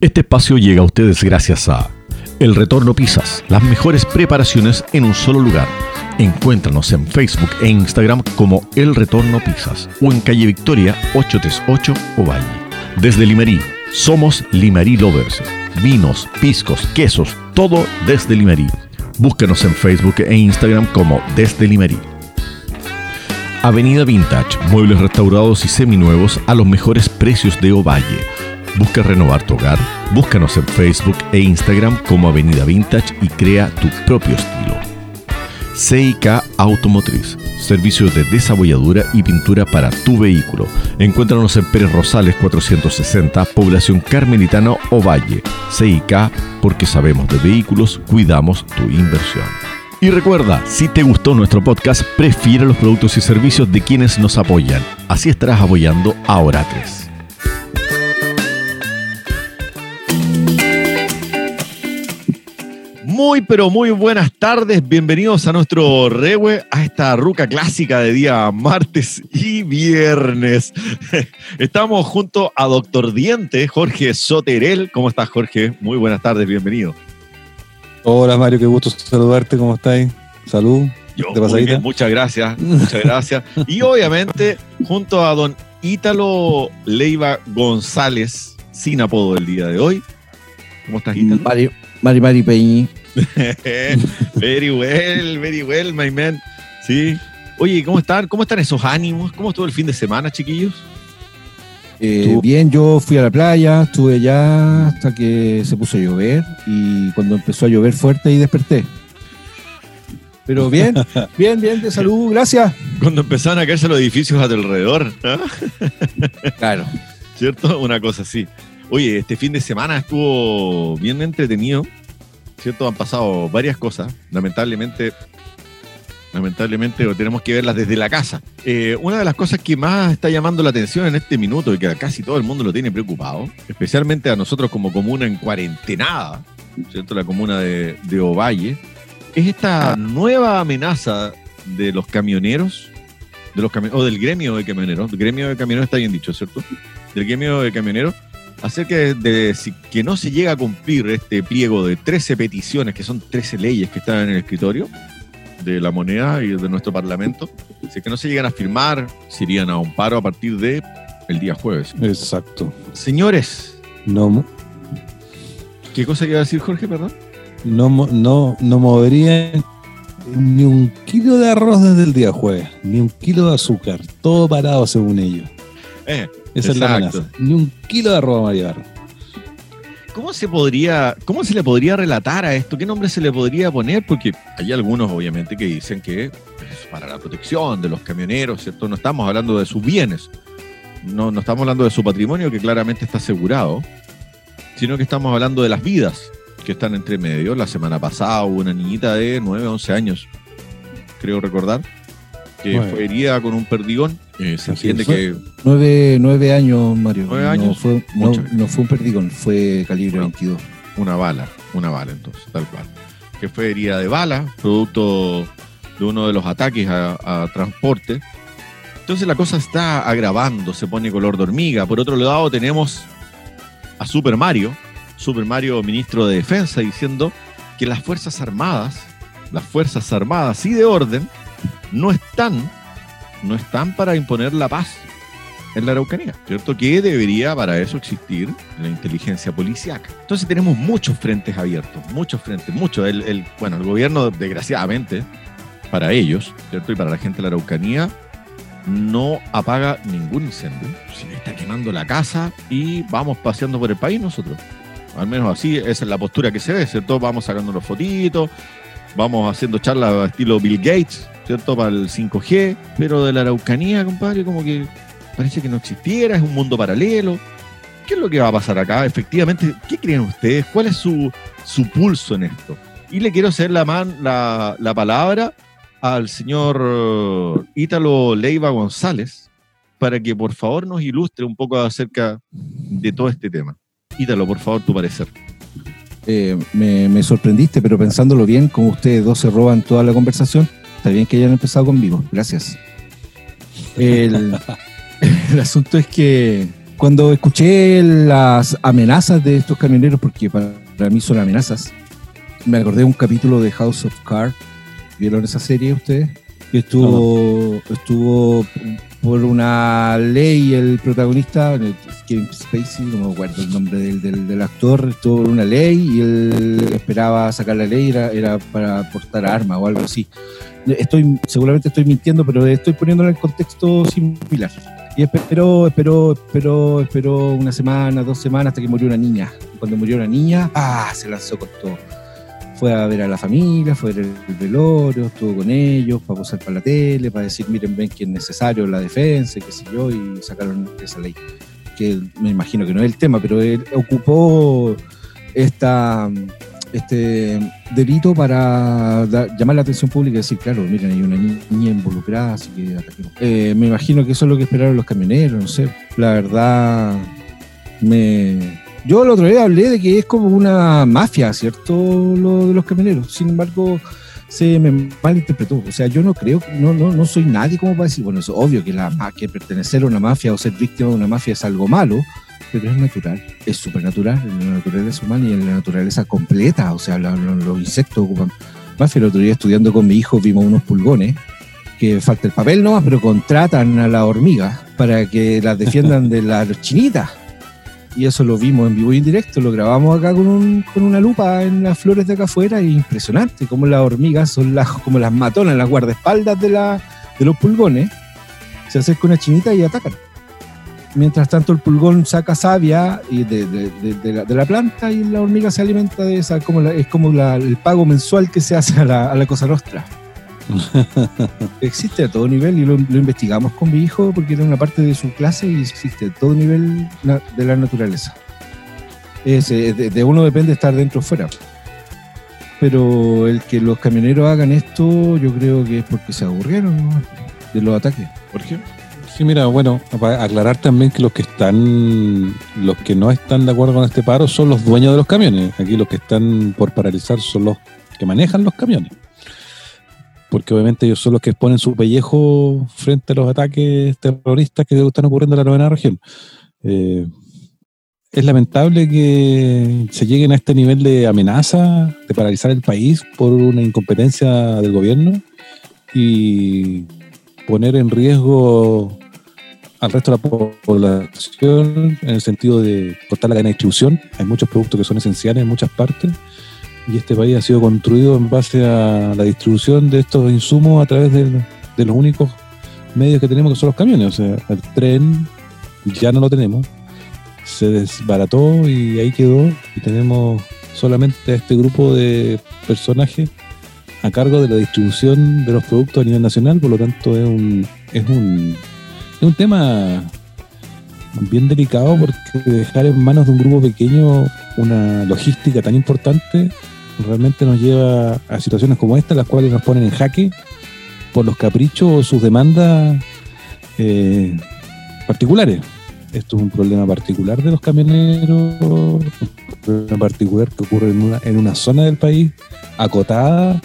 Este espacio llega a ustedes gracias a El Retorno Pizzas, las mejores preparaciones en un solo lugar. Encuéntranos en Facebook e Instagram como El Retorno Pizzas o en calle Victoria 838 Ovalle. Desde Limerí, somos Limerí Lovers. Vinos, piscos, quesos, todo desde Limerí. Búscanos en Facebook e Instagram como Desde Limerí. Avenida Vintage, muebles restaurados y seminuevos a los mejores precios de Ovalle. Busca renovar tu hogar, búscanos en Facebook e Instagram como Avenida Vintage y crea tu propio estilo. CIK Automotriz, servicios de desabolladura y pintura para tu vehículo. Encuéntranos en Pérez Rosales 460, población Carmelitano Ovalle. CIK, porque sabemos de vehículos, cuidamos tu inversión. Y recuerda, si te gustó nuestro podcast, prefiere los productos y servicios de quienes nos apoyan. Así estarás apoyando a Oratres. Muy, pero muy buenas tardes. Bienvenidos a nuestro Rewe, a esta ruca clásica de día martes y viernes. Estamos junto a Doctor Diente, Jorge Soterel. ¿Cómo estás, Jorge? Muy buenas tardes, bienvenido. Hola, Mario, qué gusto saludarte. ¿Cómo estáis? Salud. Yo, muy bien, muchas gracias, muchas gracias. Y obviamente, junto a don Ítalo Leiva González, sin apodo el día de hoy. ¿Cómo estás, Ítalo? Mari, Mari, Mari Peñi. very well, very well, my man. Sí. Oye, ¿cómo están? ¿Cómo están esos ánimos? ¿Cómo estuvo el fin de semana, chiquillos? Eh, bien, yo fui a la playa, estuve allá hasta que se puso a llover y cuando empezó a llover fuerte y desperté. Pero bien, bien, bien, de salud, gracias. Cuando empezaron a caerse los edificios a tu alrededor. Claro. ¿Cierto? Una cosa así. Oye, este fin de semana estuvo bien entretenido. ¿Cierto? Han pasado varias cosas. Lamentablemente, lamentablemente tenemos que verlas desde la casa. Eh, una de las cosas que más está llamando la atención en este minuto y que casi todo el mundo lo tiene preocupado, especialmente a nosotros como comuna en cuarentenada, ¿cierto? La comuna de, Ovalle, es esta nueva amenaza de los camioneros, de los o del gremio de camioneros. El gremio de camioneros está bien dicho, ¿cierto? Del gremio de camioneros acerca de, si, que no se llega a cumplir este pliego de 13 peticiones, que son 13 leyes que están en el escritorio de la moneda y de nuestro parlamento, si que no se llegan a firmar, se irían a un paro a partir de el día jueves. Exacto. Señores. No. ¿Qué cosa iba a decir Jorge, perdón? No, no, no moverían ni un kilo de arroz desde el día jueves, ni un kilo de azúcar, todo parado según ellos. Eh, esa es la amenaza. Ni un kilo de arroz Mario ¿Cómo se podría, cómo se le podría relatar a esto? ¿Qué nombre se le podría poner? Porque hay algunos, obviamente, que dicen que es para la protección de los camioneros, ¿cierto? No estamos hablando de sus bienes, no, no estamos hablando de su patrimonio, que claramente está asegurado, sino que estamos hablando de las vidas que están entre medio. La semana pasada hubo una niñita de 9, 11 años, creo recordar, que fue herida con un perdigón. Eh, se entiende que. Nueve, años, Mario. Nueve años. No fue, no, fue un perdigón, fue calibre 22. Una bala, una bala entonces, tal cual. Que fue herida de bala, producto de uno de los ataques a, transporte. Entonces la cosa está agravando, se pone color de hormiga. Por otro lado, tenemos a Super Mario, Super Mario, ministro de Defensa, diciendo que las Fuerzas Armadas, las Fuerzas Armadas y de orden, no están, no están para imponer la paz en la Araucanía, ¿cierto? Que debería para eso existir la inteligencia policiaca. Entonces tenemos muchos frentes abiertos, muchos frentes, muchos. El, bueno, el gobierno, desgraciadamente, para ellos, ¿cierto? Y para la gente de la Araucanía, no apaga ningún incendio. Se está quemando la casa y vamos paseando por el país nosotros. Al menos así, esa es la postura que se ve, ¿cierto? Vamos sacando los fotitos, vamos haciendo charlas estilo Bill Gates, ¿cierto? Para el 5G, pero de la Araucanía, compadre, como que parece que no existiera, es un mundo paralelo. ¿Qué es lo que va a pasar acá? Efectivamente, ¿qué creen ustedes? ¿Cuál es su, su pulso en esto? Y le quiero hacer la, man, la, la palabra al señor Ítalo Leiva González para que por favor nos ilustre un poco acerca de todo este tema. Ítalo, por favor, tu parecer. Eh, me, me, sorprendiste, pero pensándolo bien, como ustedes dos se roban toda la conversación, Está bien que hayan empezado conmigo, gracias. El, asunto es que cuando escuché las amenazas de estos camioneros, porque para, para mí son amenazas, me acordé de un capítulo de House of Cards. ¿Vieron esa serie ustedes? Que estuvo, estuvo por una ley el protagonista, Kevin Spacey, no me acuerdo el nombre del, del, del actor, estuvo por una ley y él esperaba sacar la ley, era, era para portar armas o algo así. Estoy, seguramente estoy mintiendo, pero estoy poniéndolo en el contexto similar. Y esperó, esperó, esperó, esperó una semana, dos semanas hasta que murió una niña. Cuando murió una niña, ¡ah! se lanzó con todo fue a ver a la familia, fue a ver el velorio, estuvo con ellos para posar para la tele, para decir, miren, ven que es necesario la defensa, qué sé yo, y sacaron esa ley. Que me imagino que no es el tema, pero él ocupó esta, este delito para llamar la atención pública y decir, claro, miren, hay una niña involucrada, así que. Eh, me imagino que eso es lo que esperaron los camioneros, no sé. La verdad, me, yo el otro día hablé de que es como una mafia, ¿cierto? Lo de los camioneros. Sin embargo, se me malinterpretó. O sea, yo no creo, no, no, no soy nadie como para decir, bueno, es obvio que, la, que pertenecer a una mafia o ser víctima de una mafia es algo malo, pero es natural, es supernatural en la naturaleza humana y en la naturaleza completa. O sea, los, los insectos ocupan mafia. El otro día estudiando con mi hijo vimos unos pulgones que falta el papel nomás, pero contratan a la hormiga para que las defiendan de las chinitas y eso lo vimos en vivo y en directo, lo grabamos acá con, un, con una lupa en las flores de acá afuera y impresionante como las hormigas son las, como las matonas, las guardaespaldas de, la, de los pulgones, se acerca una chinita y atacan. Mientras tanto el pulgón saca savia y de, de, de, la, de, la, planta y la hormiga se alimenta de esa, como la, es como la, el pago mensual que se hace a la, a la cosa nostra. existe a todo nivel y lo, investigamos con mi hijo porque era una parte de su clase y existe a todo nivel de la naturaleza. Es, de, uno depende estar dentro o fuera. Pero el que los camioneros hagan esto, yo creo que es porque se aburrieron de los ataques. ¿Por qué? Sí, mira, bueno, para aclarar también que los que están, los que no están de acuerdo con este paro son los dueños de los camiones. Aquí los que están por paralizar son los que manejan los camiones porque obviamente ellos son los que exponen su pellejo frente a los ataques terroristas que están ocurriendo en la novena región. Eh, es lamentable que se lleguen a este nivel de amenaza, de paralizar el país por una incompetencia del gobierno y poner en riesgo al resto de la población en el sentido de cortar la cadena de distribución. Hay muchos productos que son esenciales en muchas partes y este país ha sido construido en base a la distribución de estos insumos a través de, los únicos medios que tenemos que son los camiones. O sea, el tren ya no lo tenemos, se desbarató y ahí quedó y tenemos solamente a este grupo de personajes a cargo de la distribución de los productos a nivel nacional, por lo tanto es un, es un, es un tema bien delicado porque dejar en manos de un grupo pequeño una logística tan importante realmente nos lleva a situaciones como esta, las cuales nos ponen en jaque por los caprichos o sus demandas eh, particulares. Esto es un problema particular de los camioneros, un problema particular que ocurre en una, en una zona del país acotada,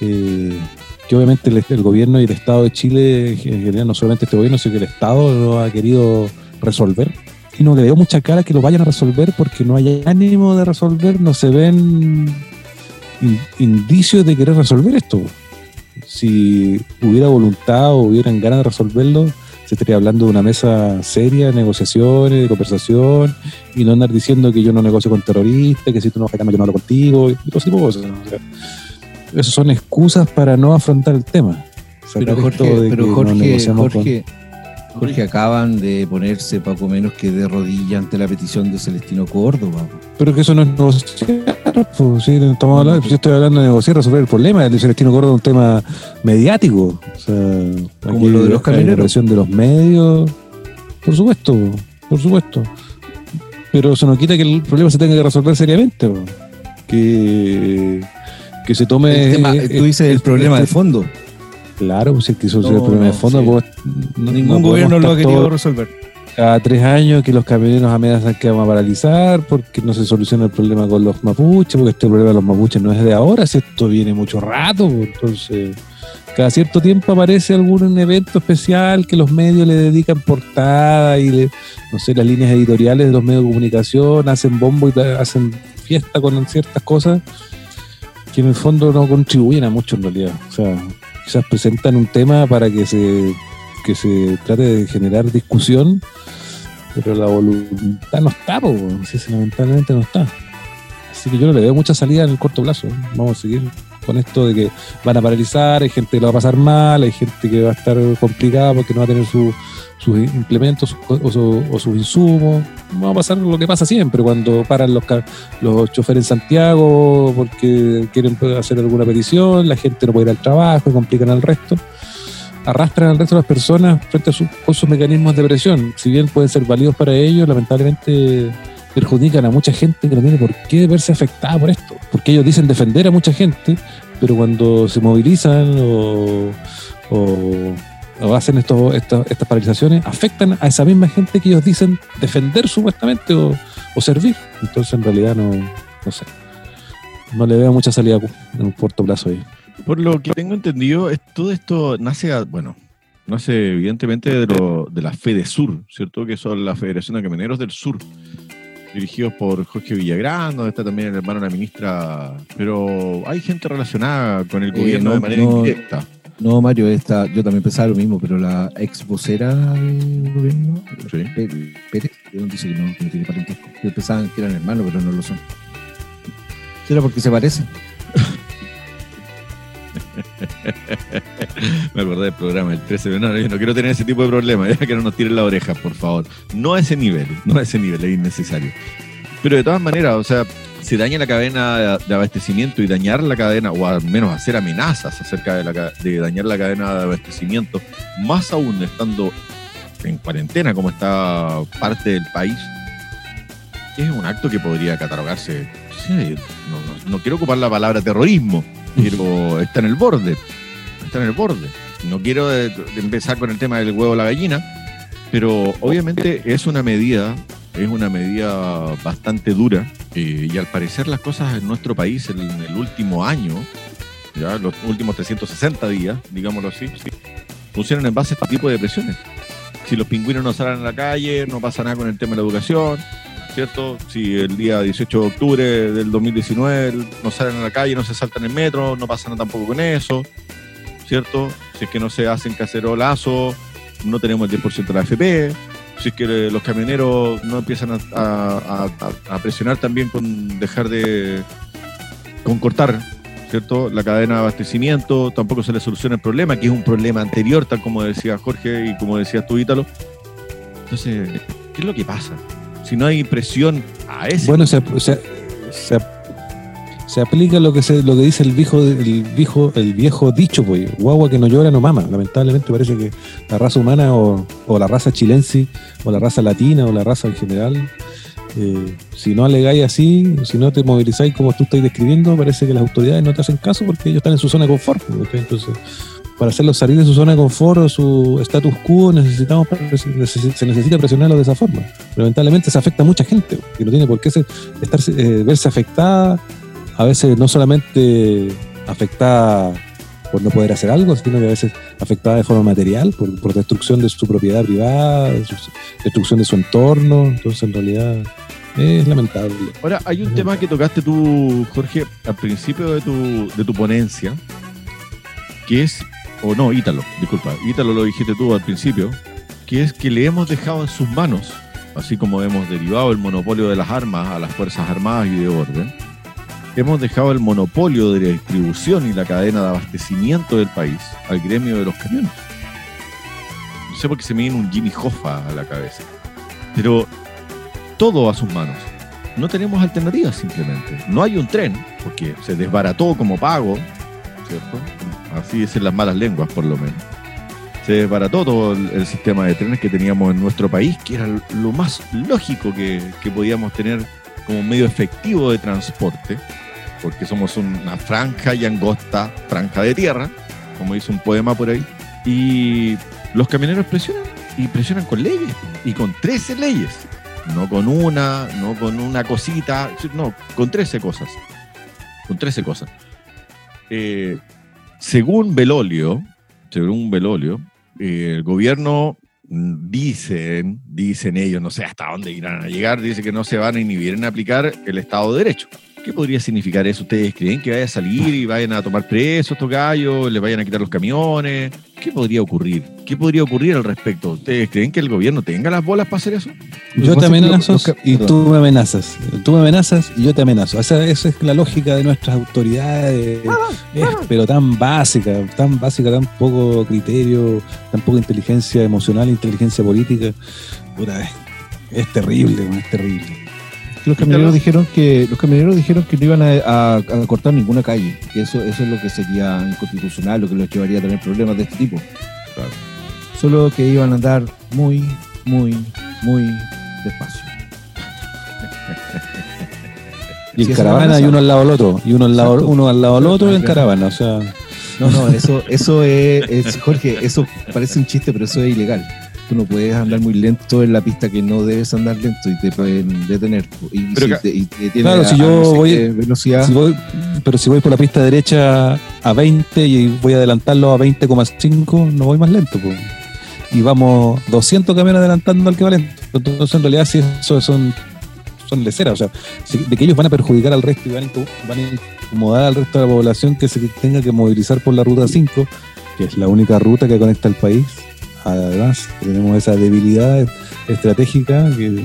eh, que obviamente el, el, gobierno y el Estado de Chile, en general, no solamente este gobierno, sino que el Estado lo ha querido resolver y no le veo mucha cara que lo vayan a resolver porque no hay ánimo de resolver, no se ven in, indicios de querer resolver esto. Si hubiera voluntad o hubieran ganas de resolverlo, se estaría hablando de una mesa seria de negociaciones, de conversación, y no andar diciendo que yo no negocio con terroristas, que si tú no vas yo no hablo contigo, y todo ese tipo de cosas. O sea, esas son excusas para no afrontar el tema. Pero Jorge, pero Jorge, Jorge, Jorge, acaban de ponerse poco menos que de rodilla ante la petición de Celestino Córdoba. Pero que eso no es negociar, pues, sí, estamos hablando, yo estoy hablando de negociar, resolver el problema. El de Celestino Córdoba es un tema mediático. O sea, Como lo de los camioneros. presión de los medios. Por supuesto, por supuesto. Pero eso no quita que el problema se tenga que resolver seriamente. Que, que se tome. El tema, tú dices el, el problema de fondo. Claro, pues es que no, es el problema de fondo. sí. no, Ningún gobierno lo ha querido resolver. Cada tres años que los camioneros amenazan que vamos a paralizar porque no se soluciona el problema con los mapuches, porque este problema de los mapuches no es de ahora, si esto viene mucho rato, pues, entonces cada cierto tiempo aparece algún evento especial que los medios le dedican portada y le, no sé, las líneas editoriales de los medios de comunicación hacen bombo y hacen fiesta con ciertas cosas que en el fondo no contribuyen a mucho en realidad. O sea, quizás presentan un tema para que se, que se trate de generar discusión, pero la voluntad no está, po, lamentablemente no está. Así que yo no le veo mucha salida en el corto plazo. Vamos a seguir con esto de que van a paralizar, hay gente que lo va a pasar mal, hay gente que va a estar complicada porque no va a tener sus implementos o, sus insumos. Va a pasar lo que pasa siempre cuando paran los, los choferes en Santiago porque quieren hacer alguna petición, la gente no puede ir al trabajo y complican al resto. Arrastran al resto de las personas frente a sus, con sus mecanismos de presión. Si bien pueden ser válidos para ellos, lamentablemente perjudican a mucha gente que no tiene por qué verse afectada por esto. Porque ellos dicen defender a mucha gente, pero cuando se movilizan o, hacen estos, estas, paralizaciones, afectan a esa misma gente que ellos dicen defender supuestamente o, servir. Entonces, en realidad, no, no sé. No le veo mucha salida en un corto plazo ahí. Por lo que tengo entendido, todo esto nace, bueno, nace evidentemente de, lo, de la Fede Sur, ¿cierto? Que son la Federación de Camioneros del Sur dirigidos por Jorge Villagrán, donde está también el hermano de la ministra, pero hay gente relacionada con el eh, gobierno de manera indirecta. No, Mario, esta, yo también pensaba lo mismo, pero la ex vocera del gobierno, Pérez, dice que no, tiene parentesco. pensaban que eran hermanos, pero no lo son. ¿Será porque se parecen? Me acordé del programa el 13 de no, yo no quiero tener ese tipo de problemas, que no nos tiren la oreja, por favor. No a ese nivel, no a ese nivel, es innecesario. Pero de todas maneras, o sea, si daña la cadena de abastecimiento y dañar la cadena, o al menos hacer amenazas acerca de, la, de dañar la cadena de abastecimiento, más aún estando en cuarentena como está parte del país, es un acto que podría catalogarse, no quiero ocupar la palabra terrorismo, pero está en el borde, está en el borde. No quiero empezar con el tema del huevo o la gallina, pero obviamente es una medida, es una medida bastante dura eh, y al parecer las cosas en nuestro país en, el último año, ya los últimos 360 días, digámoslo así, funcionan en base a este tipo de presiones. Si los pingüinos no salen a la calle, no pasa nada con el tema de la educación, ¿cierto? Si el día 18 de octubre del 2019 no salen a la calle, no se saltan en metro, no pasa nada tampoco con eso, ¿cierto? Si es que no se hacen cacerolazos, no tenemos el 10% de la AFP, si es que los camioneros no empiezan a, presionar también con dejar de, con cortar, ¿cierto? La cadena de abastecimiento, tampoco se le soluciona el problema, que es un problema anterior, tal como decía Jorge y como decías tú, Ítalo. Entonces, ¿qué es lo que pasa? Si no hay presión a ese. Bueno, se, se, aplica lo que se, lo que dice el viejo, el viejo, el viejo dicho, pues, guagua que no llora no mama. Lamentablemente parece que la raza humana o, la raza chilense o la raza latina o la raza en general, eh, si no alegáis así, si no te movilizáis como tú estás describiendo, parece que las autoridades no te hacen caso porque ellos están en su zona de confort. Pues, Entonces, para hacerlos salir de su zona de confort o su status quo, necesitamos se necesita presionarlos de esa forma. Lamentablemente se afecta a mucha gente que no tiene por qué estar, eh, verse afectada, a veces no solamente afectada por no poder hacer algo, sino que a veces afectada de forma material, por, destrucción de su propiedad privada, destrucción de su entorno. Entonces, en realidad, es lamentable. Ahora, hay un tema que tocaste tú, Jorge, al principio de tu, de tu ponencia, que es o no, Ítalo, disculpa, Ítalo lo dijiste tú al principio, que es que le hemos dejado en sus manos, así como hemos derivado el monopolio de las armas a las Fuerzas Armadas y de orden, hemos dejado el monopolio de la distribución y la cadena de abastecimiento del país al gremio de los camiones. No sé por qué se me viene un Jimmy Hoffa a la cabeza, pero todo a sus manos. No tenemos alternativas simplemente. No hay un tren, porque se desbarató como pago, ¿cierto? Así dicen las malas lenguas por lo menos. Se desbarató todo el, sistema de trenes que teníamos en nuestro país, que era lo más lógico que, podíamos tener como medio efectivo de transporte, porque somos una franja y angosta franja de tierra, como dice un poema por ahí, y los camioneros presionan, y presionan con leyes, y con 13 leyes, no con una, no con una cosita, no, con 13 cosas, con 13 cosas. Eh, según Belolio, según Belolio, eh, el gobierno dicen, dicen ellos, no sé hasta dónde irán a llegar, dice que no se van a inhibir en aplicar el Estado de Derecho. ¿Qué podría significar eso? ¿Ustedes creen que vaya a salir y vayan a tomar presos estos gallos? ¿Les vayan a quitar los camiones? ¿Qué podría ocurrir? ¿Qué podría ocurrir al respecto? ¿Ustedes creen que el gobierno tenga las bolas para hacer eso? Yo te amenazo y tú me amenazas. Tú me amenazas y yo te amenazo. Esa, esa es la lógica de nuestras autoridades. Es, pero tan básica, tan básica, tan poco criterio, tan poca inteligencia emocional, inteligencia política. Puta, es, es terrible, es terrible. Los camioneros dijeron que los camioneros dijeron que no iban a, a- a cortar ninguna calle, que eso eso es lo que sería inconstitucional, lo que los llevaría a tener problemas de este tipo. Claro. Solo que iban a andar muy, muy, muy despacio. Y en caravana no y pasa. uno al lado del otro. Y uno al lado, Exacto. uno al lado del otro en caravana. O sea, No, no, eso, eso es, es- Jorge, eso parece un chiste, pero eso es ilegal. Tú no puedes andar muy lento en la pista que no debes andar lento y te pueden detener. Y Pero si ca- te- y te tiene Claro, a- si yo no sé voy- velocidad. si voy, pero si voy por la pista derecha a 20 y voy a adelantarlo a 20,5, no voy más lento. Y vamos 200 camiones adelantando al que va lento. Entonces, en realidad, sí, eso son, son leceras. O sea, de que ellos van a perjudicar al resto y van van a incomodar al resto de la población que se tenga que movilizar por la ruta 5, que es la única ruta que conecta al país. Además, tenemos esa debilidad estratégica que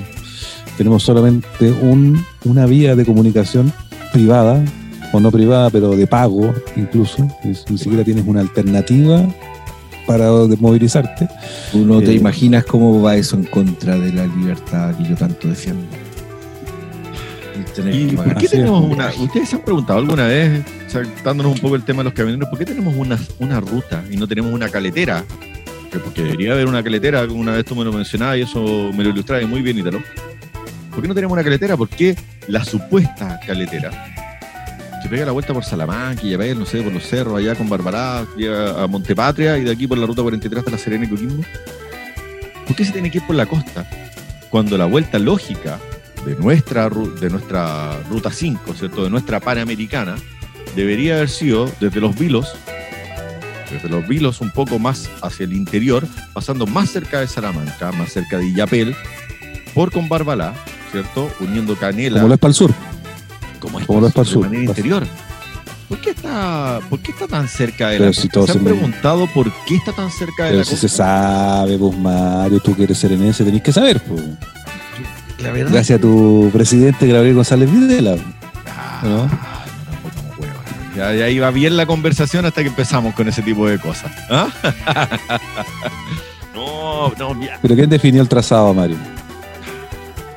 tenemos solamente un, una vía de comunicación privada, o no privada, pero de pago incluso, es- ni siquiera tienes una alternativa para movilizarte. Tú no te Eh, imaginas cómo va eso en contra de la libertad que yo tanto defiendo. El tener ¿Y que por qué tenemos un una.? ¿Ustedes se han preguntado alguna vez, saltándonos un poco el tema de los camioneros, por qué tenemos una, una ruta y no tenemos una caletera? Que Porque debería haber una caletera, una vez tú me lo mencionabas y eso me lo ilustraba muy bien, Ítalo. ¿Por qué no tenemos una caletera? ¿Por qué la supuesta caletera se pega la vuelta por Salamanca y ves, no sé, por los cerros, allá con Barbará, a Montepatria y de aquí por la ruta 43 hasta La Serena y Coquimbo? ¿Por qué se tiene que ir por la costa? Cuando la vuelta lógica de nuestra, de nuestra ruta 5, ¿cierto? De nuestra Panamericana, debería haber sido desde los Vilos, desde los Vilos un poco más hacia el interior, pasando más cerca de Salamanca, más cerca de Illapel, por con Barbalá, ¿cierto? Uniendo Canela. Como lo es para el sur. como como lo es para el de sur. manera interior. ¿Por qué está, por qué está tan cerca de Pero la si costa? todos ¿Se han preguntado por qué está tan cerca de Pero la si costa? se sabe, pues Mario, tú que eres serenense, tenés que saber. Pues. La verdad Gracias a que- tu presidente Gabriel González Videla. Ah, ¿No? Ya, ya iba bien la conversación hasta que empezamos con ese tipo de cosas. ¿Ah? no, no, ya. Pero ¿quién definió el trazado, Mario?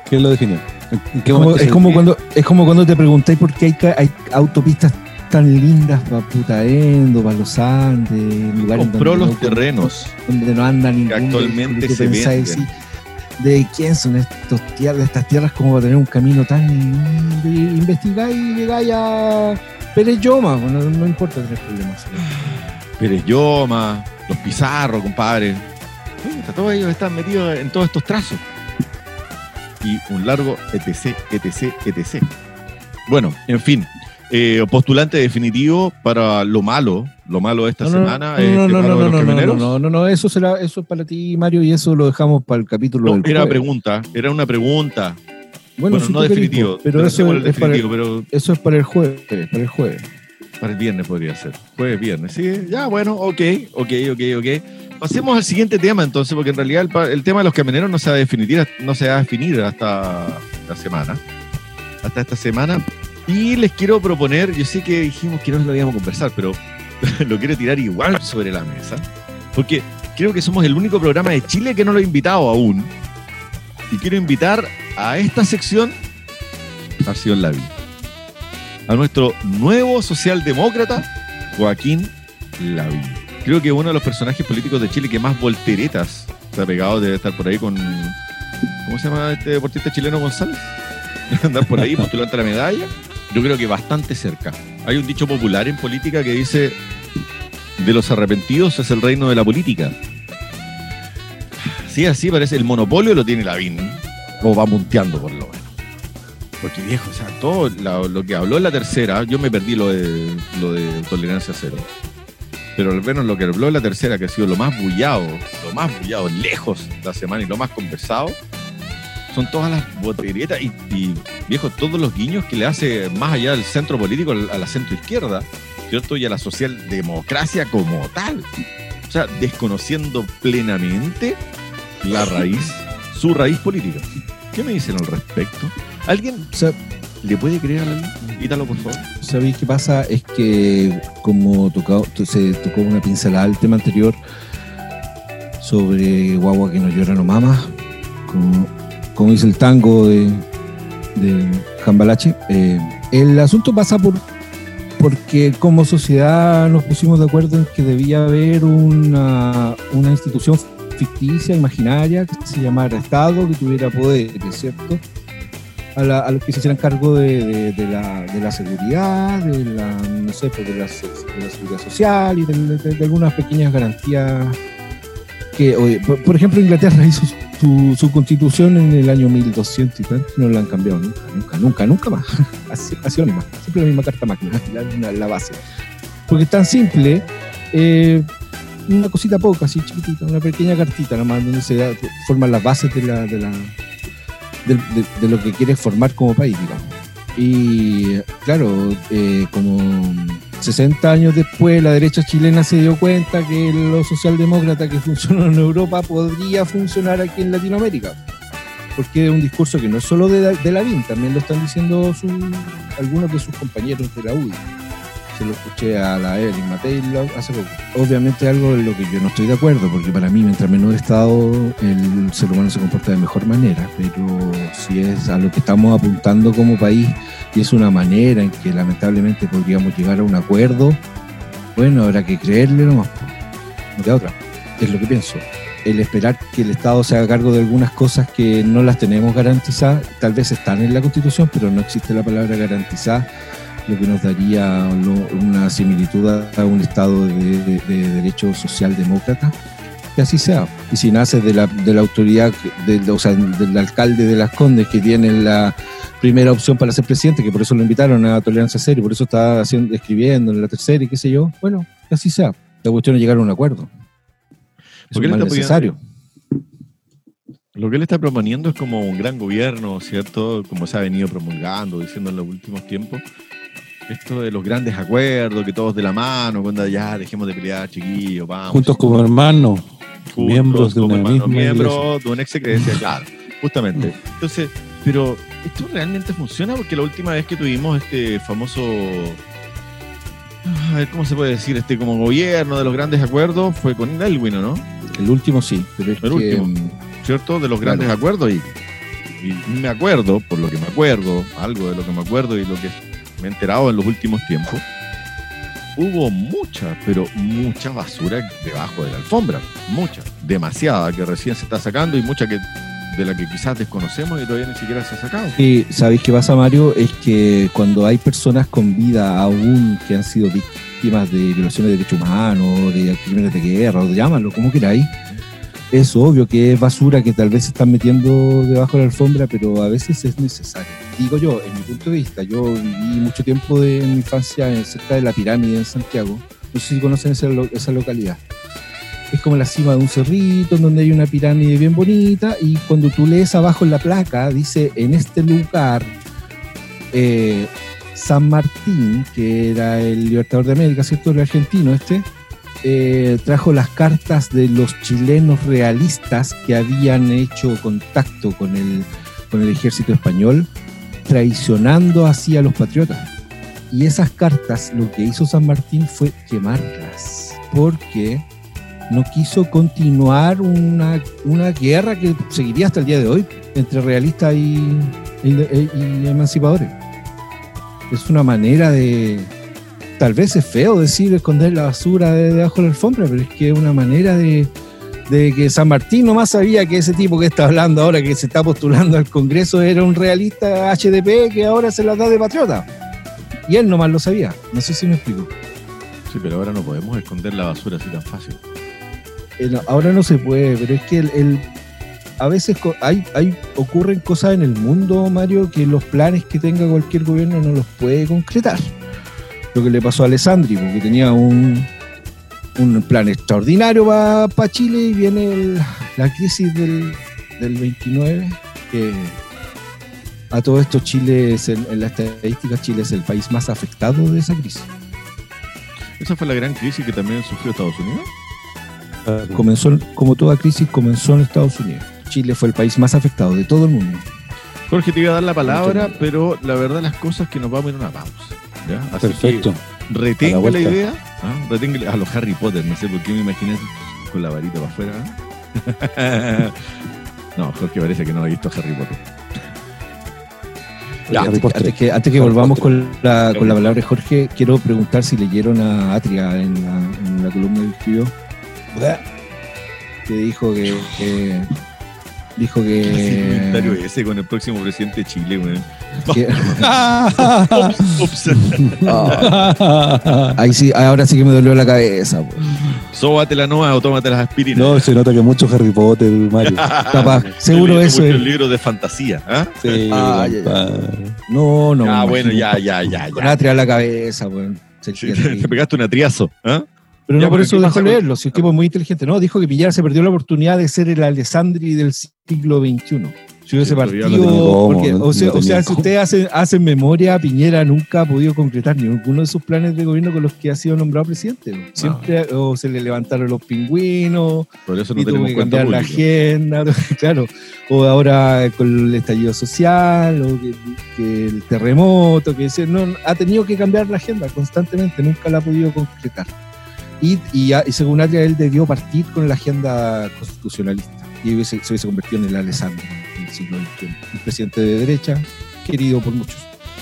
¿Quién lo definió? ¿En qué Es como, es cuando, es como cuando te preguntáis por qué hay, hay autopistas tan lindas para Putaendo, para los Andes, lugares Compró donde los no- terrenos. donde no anda ningún actualmente vehículo, y tú se pensáis, venden. sí, ¿De quién son estos tierras, estas tierras como para tener un camino tan lindo? Y investigáis y llegáis a Pérez Lloma, bueno, no, no importa tener problemas. Pérez Lloma, los Pizarro, compadre. Puta, Todos ellos están metidos en todos estos trazos. Y un largo etc, etc, etc. Bueno, en fin. eh, postulante definitivo para lo malo, lo malo de esta No, no, semana no, es no, este no, no, no, no, no, no, no, no, eso, será, eso es para ti, Mario, y eso lo dejamos para el capítulo No, del era jueves. pregunta, era una pregunta. Bueno, no definitivo, pero eso el es, para, definitivo, pero eso es para el jueves, para el jueves. para el viernes podría ser. Jueves, viernes. Sí, ya, bueno, ok, ok, ok, ok. Pasemos al siguiente tema entonces, porque en realidad el, el tema de los camioneros no se va a definir, no se va a definir hasta la semana. Hasta esta semana. Y les quiero proponer, yo sé que dijimos que no lo íbamos a conversar, pero lo quiero tirar igual sobre la mesa. Porque creo que somos el único programa de Chile que no lo he invitado aún. Y quiero invitar a esta sección a Sion Lavín. A nuestro nuevo socialdemócrata, Joaquín Lavín. Creo que uno de los personajes políticos de Chile que más volteretas se ha pegado debe estar por ahí con. ¿Cómo se llama este deportista chileno González? Andar por ahí postulante la medalla. Yo creo que bastante cerca. Hay un dicho popular en política que dice: De los arrepentidos es el reino de la política. Sí, así parece. El monopolio lo tiene Lavín. O va munteando por lo menos. Porque viejo, o sea, todo lo que habló en la tercera, yo me perdí lo de, lo de tolerancia cero. pero al menos lo que habló la tercera, que ha sido lo más bullado, lo más bullado lejos la semana y lo más conversado, son todas las botelletas y, y viejo, todos los guiños que le hace más allá del centro político a la centro izquierda, ¿cierto? Y a la socialdemocracia como tal. O sea, desconociendo plenamente la raíz, su raíz política. ¿Qué me dicen al respecto? ¿Alguien O sea, le puede creer a Ítalo, por favor? ¿Sabéis qué pasa? Es que como tocado, se tocó una pincelada al tema anterior sobre guagua que no llora no mama, como, como dice el tango de, de Jambalache, eh, el asunto pasa por porque como sociedad nos pusimos de acuerdo en que debía haber una, una institución ficticia, imaginaria, que se llamara Estado, que tuviera poderes, ¿cierto? a, la- a los que se hicieran cargo de, la, seguridad, de la, no sé, pues, de, la, seguridad social y de, algunas pequeñas garantías que, por, ejemplo, Inglaterra hizo su, constitución en el año 1200 y no la han cambiado nunca, nunca, nunca, nunca más. Así, así misma, siempre la misma carta la, la- la base. Porque es tan simple, eh, una cosita poca, así chiquitita, una pequeña cartita nomás, donde se da- forman las bases de la, de la, de, lo que quieres formar como país, digamos. Y claro, eh, como 60 años después la derecha chilena se dio cuenta que lo socialdemócrata que funcionó en Europa podría funcionar aquí en Latinoamérica. Porque es un discurso que no es solo de, de Lavín, también lo están diciendo su- algunos de sus compañeros de la UDI. Se lo escuché a la Evelyn hace poco. Obviamente algo en lo que yo no estoy de acuerdo, porque para mí mientras menor Estado el ser humano se comporta de mejor manera, pero si es a lo que estamos apuntando como país y es una manera en que lamentablemente podríamos llegar a un acuerdo, bueno, habrá que creerle nomás, no queda otra, es lo que pienso. El esperar que el Estado se haga cargo de algunas cosas que no las tenemos garantizadas, tal vez están en la Constitución, pero no existe la palabra garantizada, lo que nos daría una similitud a un Estado de, de- de derecho socialdemócrata. Que así sea. Y si nace de la, de la autoridad, de- o sea, del alcalde de Las Condes, que tiene la primera opción para ser presidente, que por eso lo invitaron a Tolerancia Cero, y por eso está haciendo, escribiendo en la tercera y qué sé yo, bueno, que así sea. La cuestión es llegar a un acuerdo. Es ¿Por qué un mal necesario. Lo que él está proponiendo es como un gran gobierno, ¿cierto? Como se ha venido promulgando, diciendo en los últimos tiempos. Esto de los grandes acuerdos, que todos de la mano, cuando ya dejemos de pelear, chiquillos, vamos. Juntos como hermanos, miembros de una hermanos, misma miembros de una ex iglesia, claro, justamente. Entonces, pero esto realmente funciona porque la última vez que tuvimos este famoso, a ver, ¿cómo se puede decir? Este como gobierno de los grandes acuerdos fue con Elwin, ¿o ¿no? El último sí, pero El último. mm, ¿Cierto? De los grandes Claro. acuerdos y, y me acuerdo, por lo que me acuerdo, algo de lo que me acuerdo y lo que me he enterado en los últimos tiempos, hubo mucha, pero mucha basura debajo de la alfombra. Mucha, demasiada, que recién se está sacando y mucha que de la que quizás desconocemos y todavía ni siquiera se ha sacado. Sí, ¿sabéis qué pasa, Mario? Es que cuando hay personas con vida aún que han sido víctimas de violaciones de derechos humanos, de crímenes de guerra, o llámalo como queráis, es obvio que es basura que tal vez se están metiendo debajo de la alfombra, pero a veces es necesario. Digo yo, en mi punto de vista, yo viví mucho tiempo de mi infancia cerca de la pirámide en Santiago. No sé si conocen esa, lo- esa localidad. Es como la cima de un cerrito donde hay una pirámide bien bonita y cuando tú lees abajo en la placa dice en este lugar eh, San Martín, que era el libertador de América, ¿cierto? El argentino este, eh, trajo las cartas de los chilenos realistas que habían hecho contacto con el, con el ejército español, traicionando así a los patriotas. Y esas cartas, lo que hizo San Martín fue quemarlas, porque no quiso continuar una, una guerra que seguiría hasta el día de hoy entre realistas y, y- y emancipadores. Es una manera de... Tal vez es feo decir esconder la basura de- debajo de la alfombra, pero es que es una manera de, de que San Martín nomás sabía que ese tipo que está hablando ahora, que se está postulando al Congreso, era un realista HDP que ahora se las da de patriota. Y él nomás lo sabía. No sé si me explico. Sí, pero ahora no podemos esconder la basura así tan fácil. Eh, no, ahora no se puede, pero es que el, el- a veces hay, hay, ocurren cosas en el mundo, Mario, que los planes que tenga cualquier gobierno no los puede concretar. Lo que le pasó a Alessandri, porque tenía un, un plan extraordinario para Chile y viene el- la crisis del, del 29, que a todo esto Chile es, el- en la estadística, Chile es el país más afectado de esa crisis. Esa fue la gran crisis que también sufrió Estados Unidos. Comenzó, en- como toda crisis, comenzó en Estados Unidos. Chile fue el país más afectado de todo el mundo. Jorge, te iba a dar la palabra, pero la verdad las cosas que nos vamos a ir a una pausa. ¿Ya? Así Perfecto. que retenga la idea. ¿ah? Retenga a los Harry Potter, no sé por qué me imaginé con la varita para afuera. ¿ah? no, Jorge parece que no ha visto Harry Potter. Ya, antes, Harry Potter. antes que, antes que volvamos con la, con la palabra de Jorge, quiero preguntar si leyeron a Atria en la, en la columna que escribió, que dijo que, que- dijo ¿Qué comentario que, ese con el próximo presidente de Chile, güey? que- Ups. Ah, ahí sí, ahora sí que me dolió la cabeza. Sóbate la nueva o tómate las aspirinas. no, se nota que mucho Harry Potter, Mario. Capaz, seguro eso es. libros de fantasía. ¿ah? Sí, Ah, ya, ya. No, no. ah, bueno, imagino. ya, ya, ya. Con ya. Atria en la cabeza, weón. Sí, te pegaste un atriazo. ¿ah? Pero Ya, no por eso ¿qué dejó leerlo, si el tipo es muy inteligente. No, dijo que Piñera se perdió la oportunidad de ser el Alessandri del siglo XXI. Si hubiese Sí, partido, porque, o sea, o si ustedes hacen, hacen memoria, Piñera nunca ha podido concretar ninguno de sus planes de gobierno con los que ha sido nombrado presidente. Siempre o se le levantaron los pingüinos, Por eso no y tuvo tenemos que cambiar la agenda, claro. O ahora con el estallido social, o que, que el terremoto, que no, ha tenido que cambiar la agenda constantemente, nunca la ha podido concretar. Y, y, según Atria, él debió partir con la agenda constitucionalista y hubiese- se hubiese convertido en el Alessandro del siglo XXI. Un presidente de derecha, querido por muchos.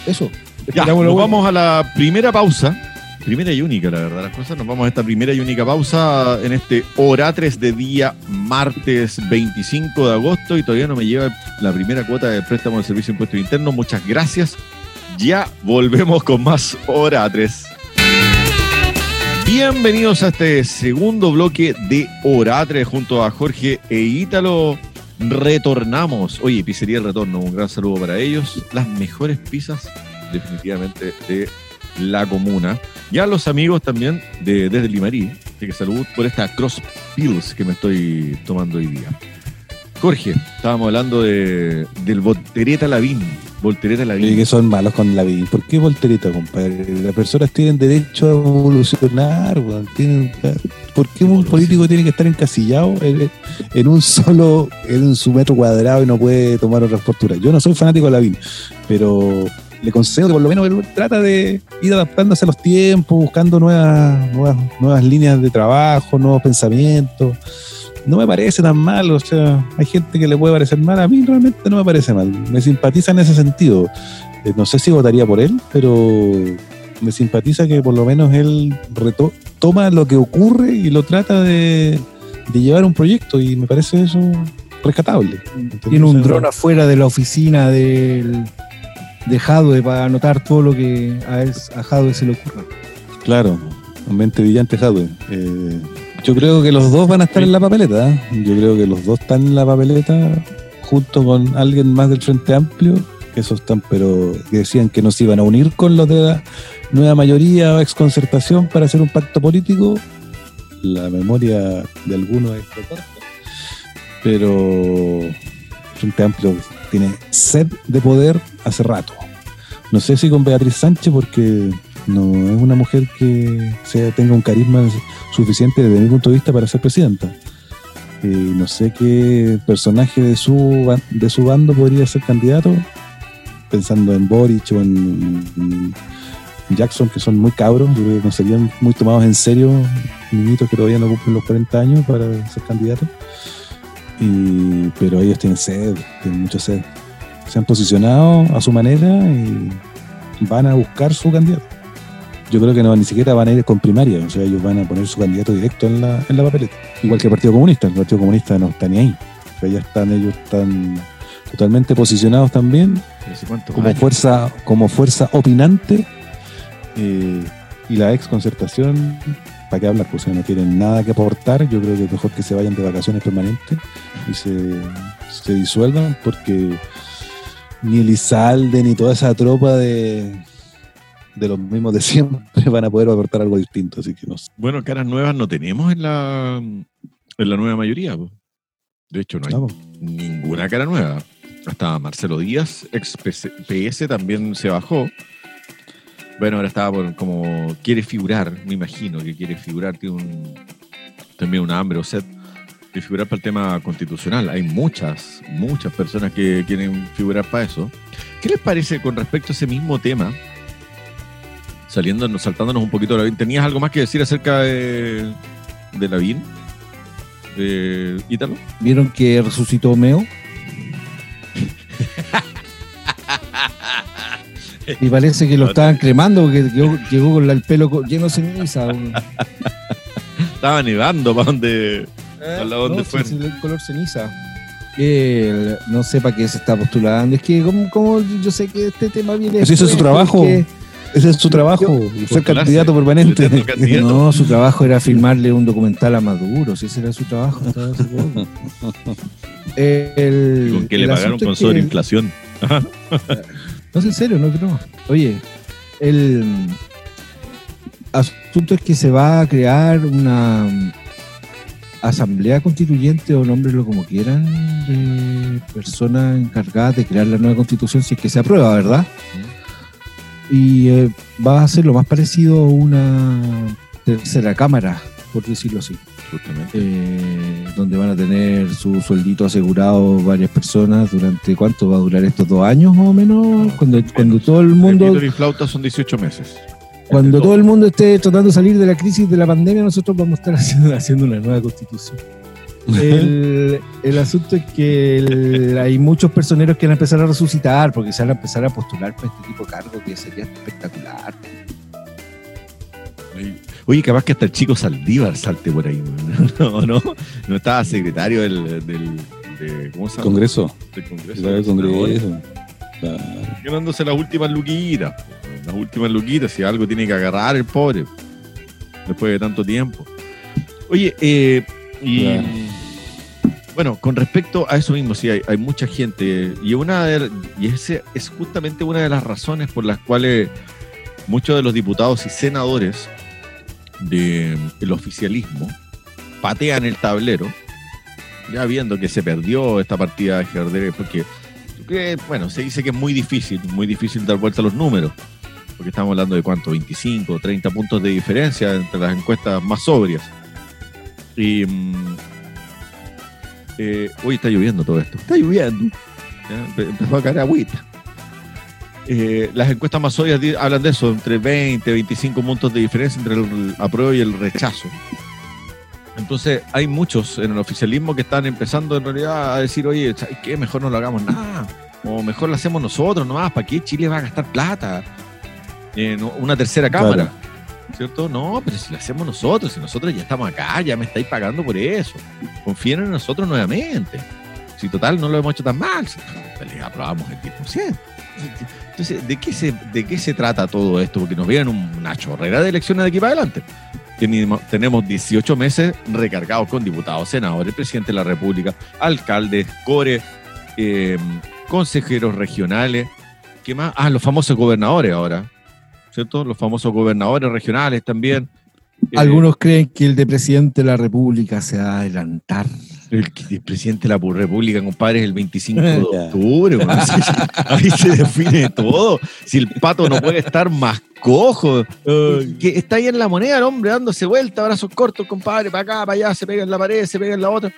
Eso. Ya, nos bueno. vamos a la primera pausa. Primera y única, la verdad, las cosas. Nos vamos a esta primera y única pausa en este Oratres de día martes 25 de agosto y todavía no me lleva la primera cuota de préstamo de servicio de impuestos internos. Muchas gracias. Ya volvemos con más Oratres. Bienvenidos a este segundo bloque de Oratres junto a Jorge e Ítalo. Retornamos. Oye, Pizzería El Retorno, un gran saludo para ellos. Las mejores pizzas, definitivamente, de la comuna. Y a los amigos también de desde Limarí. Así que salud por esta Cross Pills que me estoy tomando hoy día. Jorge, estábamos hablando de, del Voltereta Lavín. Voltereta Oye, Lavín. que son malos con la vida. ¿Por qué voltereta, compadre? Las personas tienen derecho a evolucionar, weón. Tienen- ¿Por qué un político tiene que estar encasillado en, en un solo, en su metro cuadrado y no puede tomar otras posturas? Yo no soy fanático de Lavín, pero le consejo que por lo menos él trata de ir adaptándose a los tiempos, buscando nuevas, nuevas, nuevas líneas de trabajo, nuevos pensamientos. No me parece tan mal, o sea, hay gente que le puede parecer mal, a mí realmente no me parece mal, me simpatiza en ese sentido. Eh, no sé si votaría por él, pero me simpatiza que por lo menos él reto- toma lo que ocurre y lo trata de, de llevar un proyecto y me parece eso rescatable. Tiene un dron afuera de la oficina del, de Jadwe para anotar todo lo que a, él, a Jadwe se le ocurra. Claro, un mente brillante Hadwe. Eh, yo creo que los dos van a estar en la papeleta. ¿eh? Yo creo que los dos están en la papeleta junto con alguien más del Frente Amplio. que Esos están, pero que decían que no se iban a unir con los de la nueva mayoría o exconcertación para hacer un pacto político. La memoria de algunos es corta. Pero el Frente Amplio tiene sed de poder hace rato. No sé si con Beatriz Sánchez, porque no es una mujer que sea, tenga un carisma suficiente desde mi punto de vista para ser presidenta. Eh, no sé qué personaje de su, de su bando podría ser candidato, pensando en Boric o en, Jackson, que son muy cabros, yo creo que no serían muy tomados en serio, niñitos que todavía no cumplen los 40 años para ser candidatos. Pero ellos tienen sed, tienen mucha sed. Se han posicionado a su manera y van a buscar su candidato. Yo creo que no ni siquiera van a ir con primaria, o sea, ellos van a poner su candidato directo en la, en la papeleta. Igual que el Partido Comunista, el Partido Comunista no está ni ahí. O sea, ya están ellos están totalmente posicionados también como años. fuerza, como fuerza opinante. eh, y la ex concertación, ¿para qué hablar? Pues o sea, no tienen nada que aportar. Yo creo que es mejor que se vayan de vacaciones permanentes y se, se disuelvan porque ni Elizalde ni toda esa tropa de, de los mismos de siempre van a poder aportar algo distinto, así que no sé. Bueno, caras nuevas no tenemos en la, en la nueva mayoría. po. De hecho, no hay Vamos. ninguna cara nueva. Hasta Marcelo Díaz, ex PS, también se bajó. Bueno, ahora estaba por como quiere figurar, me imagino que quiere figurar, tiene un, también un hambre o sed de figurar para el tema constitucional. Hay muchas, muchas personas que quieren figurar para eso. ¿Qué les parece con respecto a ese mismo tema? Saliéndonos, saltándonos un poquito de Lavín. ¿Tenías algo más que decir acerca de, de Lavín? De Ítalo. ¿Vieron que resucitó Meo? Y parece que lo estaban cremando porque llegó, llegó con el pelo lleno de ceniza. Estaba nevando para donde. ¿A la dónde No, fue? el color ceniza. El- no sé para qué se está postulando. Es que como, como yo sé que este tema viene... Pues ese es su trabajo. porque- Ese es su trabajo, ser Postularse, candidato permanente. candidato. No, su trabajo era filmarle un documental a Maduro, si ese era su trabajo. El- ¿Y ¿Con qué le pagaron con sobreinflación? No es en serio, no broma. Oye, el asunto es que se va a crear una mm, asamblea constituyente o nómbrelo como quieran de personas encargadas de crear la nueva constitución si es que se aprueba, ¿verdad? Y eh, va a ser lo más parecido a una tercera cámara, por decirlo así. Justamente. eh, donde van a tener su sueldito asegurado varias personas durante cuánto va a durar estos dos años más o menos cuando, menos. cuando todo el mundo Pepito y flauta son 18 meses. cuando Entre todo el mundo esté tratando de salir de la crisis de la pandemia nosotros vamos a estar haciendo, haciendo una nueva constitución el, el asunto es que el- hay muchos personeros que van a empezar a resucitar porque se van a empezar a postular para este tipo de cargo que sería espectacular Oye, capaz que hasta el chico Saldívar salte por ahí. No, no, no estaba secretario del, del de, ¿cómo se llama? Congreso. Del Congreso. Ganándose las últimas luquitas. Las últimas luquitas, si algo tiene que agarrar el pobre. Después de tanto tiempo. Oye, eh, y Claro. Bueno, con respecto a eso mismo, sí, hay, hay mucha gente. Y una de, y ese es justamente una de las razones por las cuales muchos de los diputados y senadores del oficialismo patean el tablero, ya viendo que se perdió esta partida de ajedrez, porque que, bueno, se dice que es muy difícil, muy difícil dar vuelta a los números, porque estamos hablando de cuánto, 25, 30 puntos de diferencia entre las encuestas más sobrias. Y mm, eh, hoy está lloviendo todo esto. Está lloviendo. Ya, empezó a caer agüita. Eh, las encuestas más sobrias di- hablan de eso, entre 20, 25 puntos de diferencia entre el apruebo y el rechazo. Entonces, hay muchos en el oficialismo que están empezando en realidad a decir, oye, ¿sabes qué? Mejor no lo hagamos nada. O mejor lo hacemos nosotros nomás. ¿Para qué Chile va a gastar plata? En una tercera cámara. ¿Cierto? No, pero si lo hacemos nosotros, si nosotros ya estamos acá, ya me estáis pagando por eso. Confíen en nosotros nuevamente. Si total no lo hemos hecho tan mal, si les aprobamos el 10%. Entonces, ¿de qué, se, ¿de qué se trata todo esto? Porque nos vienen una chorrera de elecciones de aquí para adelante. Tenemos, tenemos 18 meses recargados con diputados, senadores, presidente de la República, alcaldes, core, eh, consejeros regionales. ¿Qué más? Ah, los famosos gobernadores ahora. ¿Cierto? Los famosos gobernadores regionales también. Eh, algunos creen que el de presidente de la república se va a adelantar El, que- el presidente de la República, compadre, es el 25 de octubre. Ahí se define todo. Si el pato no puede estar más cojo. Que está ahí en la moneda el hombre dándose vuelta, brazos cortos, compadre, para acá, para allá, se pega en la pared, se pega en la otra.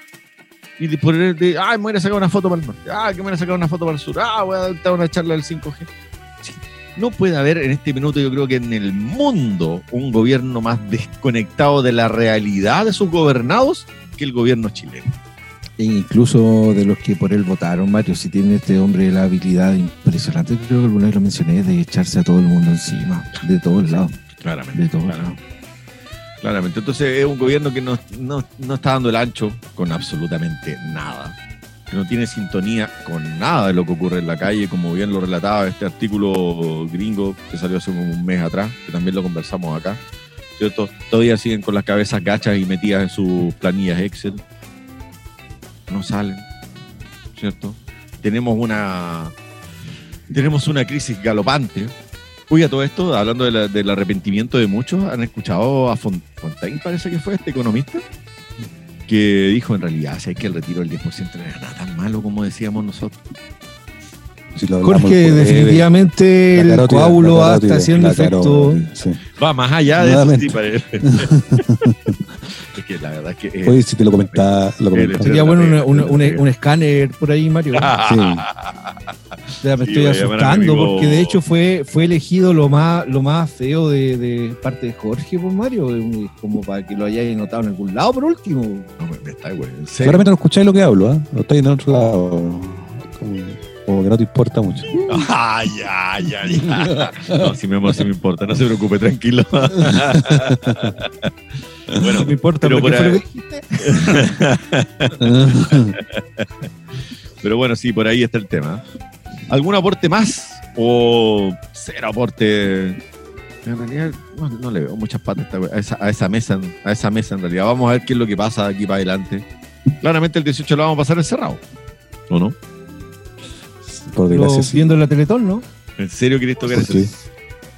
Y de- por de, ay, me voy a sacar una foto para el norte. Ah, que me voy a sacar una foto para el sur. Ah, voy a dar una charla del 5G. No puede haber en este minuto, yo creo que en el mundo, un gobierno más desconectado de la realidad de sus gobernados que el gobierno chileno. E incluso de los que por él votaron, Mario, si tiene este hombre la habilidad impresionante, creo que alguna vez lo mencioné, de echarse a todo el mundo encima, de todos lados, Claramente. de todos Claramente. lados. Claramente. Entonces es un gobierno que no, no- no está dando el ancho con absolutamente nada. No tiene sintonía con nada de lo que ocurre en la calle, como bien lo relataba este artículo gringo que salió hace un mes atrás, que también lo conversamos acá. ¿Cierto? Todavía siguen con las cabezas gachas y metidas en sus planillas Excel. No salen. ¿Cierto? Tenemos una. Tenemos una crisis galopante Uy, a todo esto, hablando de la- del arrepentimiento de muchos, ¿han escuchado a Fon- Fontaine, parece que fue este economista? Que dijo en realidad, si hay que el retiro del 10% no era nada tan malo como decíamos nosotros. Si Jorge, definitivamente el carótida, coágulo está haciendo efecto. sí. Va más allá de eso, Nuevamente. sí, parece. es que la verdad es que... eh, Oye, si te lo comentaba, lo comentaba. Sería bueno un, un- un- un escáner por ahí, Mario. Sí. Ya me Sí, estoy asustando porque de hecho fue, fue elegido lo más, lo más feo de, de parte de Jorge por Mario, eh, como para que lo hayáis notado en algún lado por último. No, me, me está, güey. Claramente no escucháis lo que hablo, ¿eh? No estáis en otro lado. Como, que no te importa mucho. Ya, ya, ya. No, si me, si me importa, no se preocupe, tranquilo. bueno, no me importa, pero pero ¿qué por ahí- pero bueno, sí, por ahí está el tema. ¿Algún aporte más? ¿O cero aporte? En realidad, no, no le veo muchas patas a esa, a esa mesa, a esa mesa en realidad. Vamos a ver qué es lo que pasa de aquí para adelante. Claramente el 18 lo vamos a pasar encerrado. ¿O no? Por Lo- desgracia, sí. viendo la Teletón, ¿no? ¿En serio querés tocar ¿Por eso?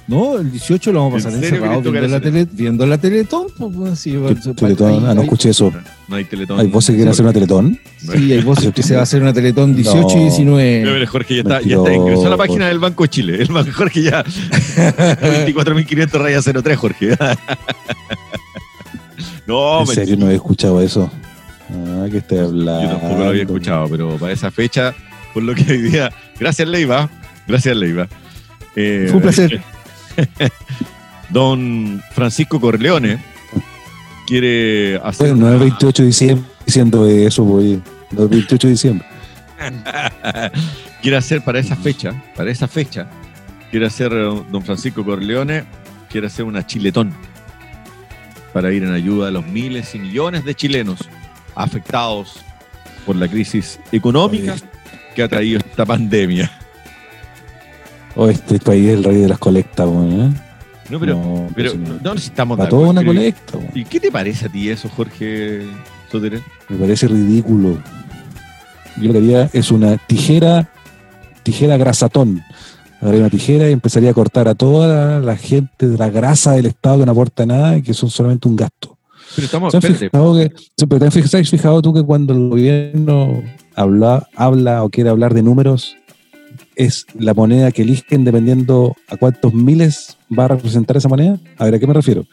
No, el 18 lo vamos a ¿En pasar serio encerrado viendo la, tele, viendo la Teletón. Pues, bueno, sí, bueno, ¿Qué Teletón? Ah, no escuché eso. No hay teletón. ¿Hay voces que quieren hacer una teletón? Sí, hay voces que se va a hacer una Teletón 18 y No. 19. Mira, Jorge ya está, ya está, ingresó a la página del Banco de Chile. El Banco Jorge ya 24.500 rayas 03, Jorge. no, ¿En serio no he escuchado eso? Ah, que estoy hablando. yo tampoco lo había escuchado, pero para esa fecha, por lo que hoy día, gracias Leiva, gracias Leiva. Eh, Fue un placer. Don Francisco Corleone quiere hacer Bueno, no es una- 28 de diciembre diciendo eso, voy. No es 28 de diciembre. quiere hacer para esa fecha, para esa fecha, quiere hacer don Francisco Corleone, quiere hacer una chiletón para ir en ayuda a los miles y millones de chilenos afectados por la crisis económica que ha traído esta pandemia. Oh, este país es el rey de las colectas. ¿eh? No, pero, No, pero pues, no, no estamos de toda una colecta. ¿Y qué te parece a ti eso, Jorge Soterén? Me parece ridículo. Yo lo que haría es una tijera, tijera grasatón. Agarraría una tijera y empezaría a cortar a toda la gente de la grasa del Estado que no aporta nada y que son solamente un gasto. Pero estamos, ¿Se han fijado, que, pero te has fijado- te has fijado tú que cuando el gobierno habla, habla o quiere hablar de números, es la moneda que eligen dependiendo a cuántos miles va a representar esa moneda? A ver, ¿a qué me refiero?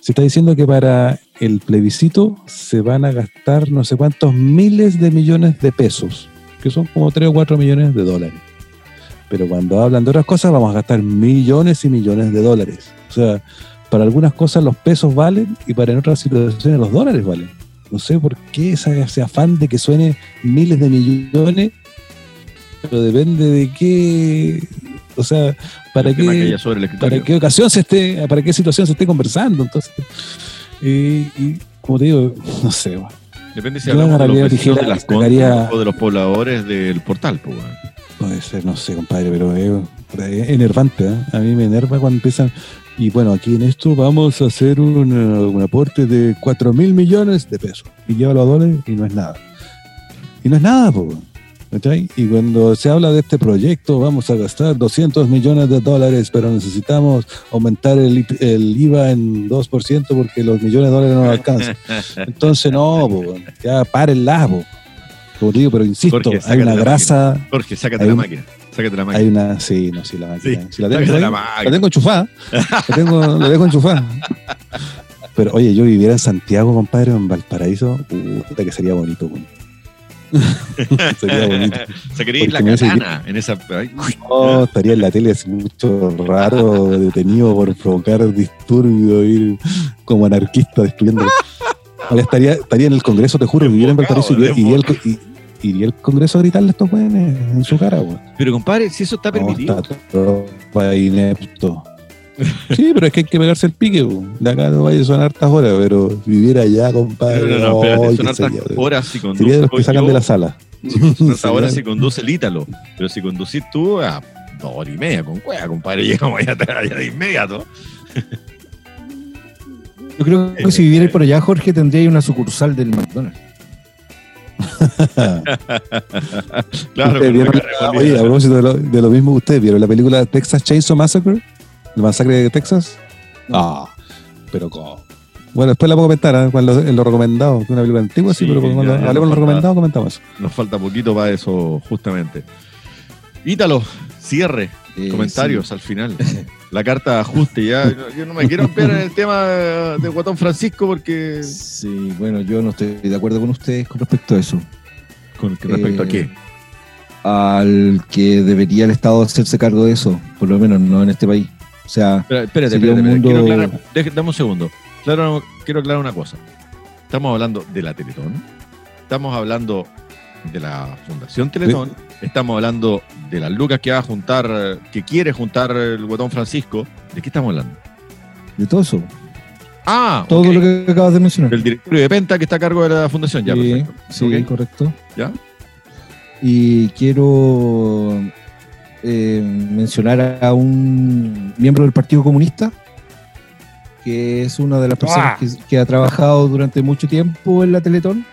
Se está diciendo que para el plebiscito se van a gastar no sé cuántos miles de millones de pesos, que son como 3 o 4 millones de dólares. Pero cuando hablan de otras cosas, vamos a gastar millones y millones de dólares. O sea, para algunas cosas los pesos valen y para en otras situaciones los dólares valen. No sé por qué esa- ese afán de que suene miles de millones, pero depende de qué, o sea, para qué, para qué ocasión se esté, para qué situación se esté conversando. Entonces, y, y como te digo, no sé, weón. Depende si hablamos de los de las o de los pobladores del portal. Pues. Puede ser, no sé, compadre, pero es, es enervante. ¿eh? A mí me enerva cuando empiezan. Y bueno, aquí en esto vamos a hacer un, eh, un aporte de 4 mil millones de pesos. Y lleva los dólares y no es nada. Y no es nada, po. ¿cachai? Y cuando se habla de este proyecto, vamos a gastar 200 millones de dólares, pero necesitamos aumentar el, el IVA en 2% porque los millones de dólares no nos alcanzan. Entonces, no, po, ya párenla, po. Como te digo, pero insisto, Jorge, hay una grasa. Jorge, sácate Hay la máquina. Sácate la máquina. Hay una, sí, no, sí, la máquina. Sí, la, tengo, la máquina. la tengo enchufada. La tengo, la dejo enchufada. Pero oye, yo viviera en Santiago, compadre, en Valparaíso, puta que sería bonito. weón. sería bonito. Sacaríais la Porque me hace- katana en esa. No, estaría en la tele así mucho raro, detenido por provocar disturbio, ir como anarquista destruyendo. Estaría, estaría en el Congreso, te juro, viviera en Valparaíso y al, y- iría al Congreso a gritarle a estos jóvenes en su cara, weón. Pero compadre, si eso está No, permitido. está tropa inepto. Sí, pero es que hay que pegarse el pique. po. De acá no vaya a sonar hartas horas, pero vivir allá, compadre. No, no, no, ay, son hartas horas si conduce. Sería de los que sacan de la sala. Horas si conduce el Ítalo. Pero si conducís tú, a dos horas y media con cueva, compadre. Llegamos allá, allá de inmediato. Yo creo que si vivierais por allá, Jorge, tendría una sucursal del McDonald's. Claro, ¿Ustedes con vieron la oye, a propósito de lo, de lo mismo, ¿ustedes vieron la película Texas Chainsaw Massacre? ¿La masacre de Texas? Ah, pero ¿cómo? Bueno, después la puedo comentar, ¿eh? Cuando- en lo recomendado, que es una película antigua, sí, Sí, pero cuando hablemos de lo recomendado, comentamos. Nos falta poquito para eso, justamente. Ítalo, cierre, Eh, comentarios al final. La carta de ajuste, ya. Yo- no me quiero ampliar en el tema de Guatón Francisco porque. Sí, bueno, yo no estoy de acuerdo con ustedes con respecto a eso. ¿Con respecto a Eh, qué? Al que debería el Estado hacerse cargo de eso, por lo menos no en este país. O sea, Espera, espérate, espérate, un espérate. Quiero mundo- aclarar, deje- dame un segundo. Claro, quiero aclarar una cosa. Estamos hablando de la Teletón. Estamos hablando de la Fundación Teletón. Estamos hablando de las lucas que va a juntar, que quiere juntar el Guatón Francisco. ¿De qué estamos hablando? de todo eso, Ah, todo lo que acabas de mencionar. El directorio de Penta que está a cargo de la fundación, ya, sí, perfecto. sí, Ok. correcto. ¿Ya? Y quiero eh, mencionar a un miembro del Partido Comunista, que es una de las personas ¡Ah! que, que ha trabajado durante mucho tiempo en la Teletón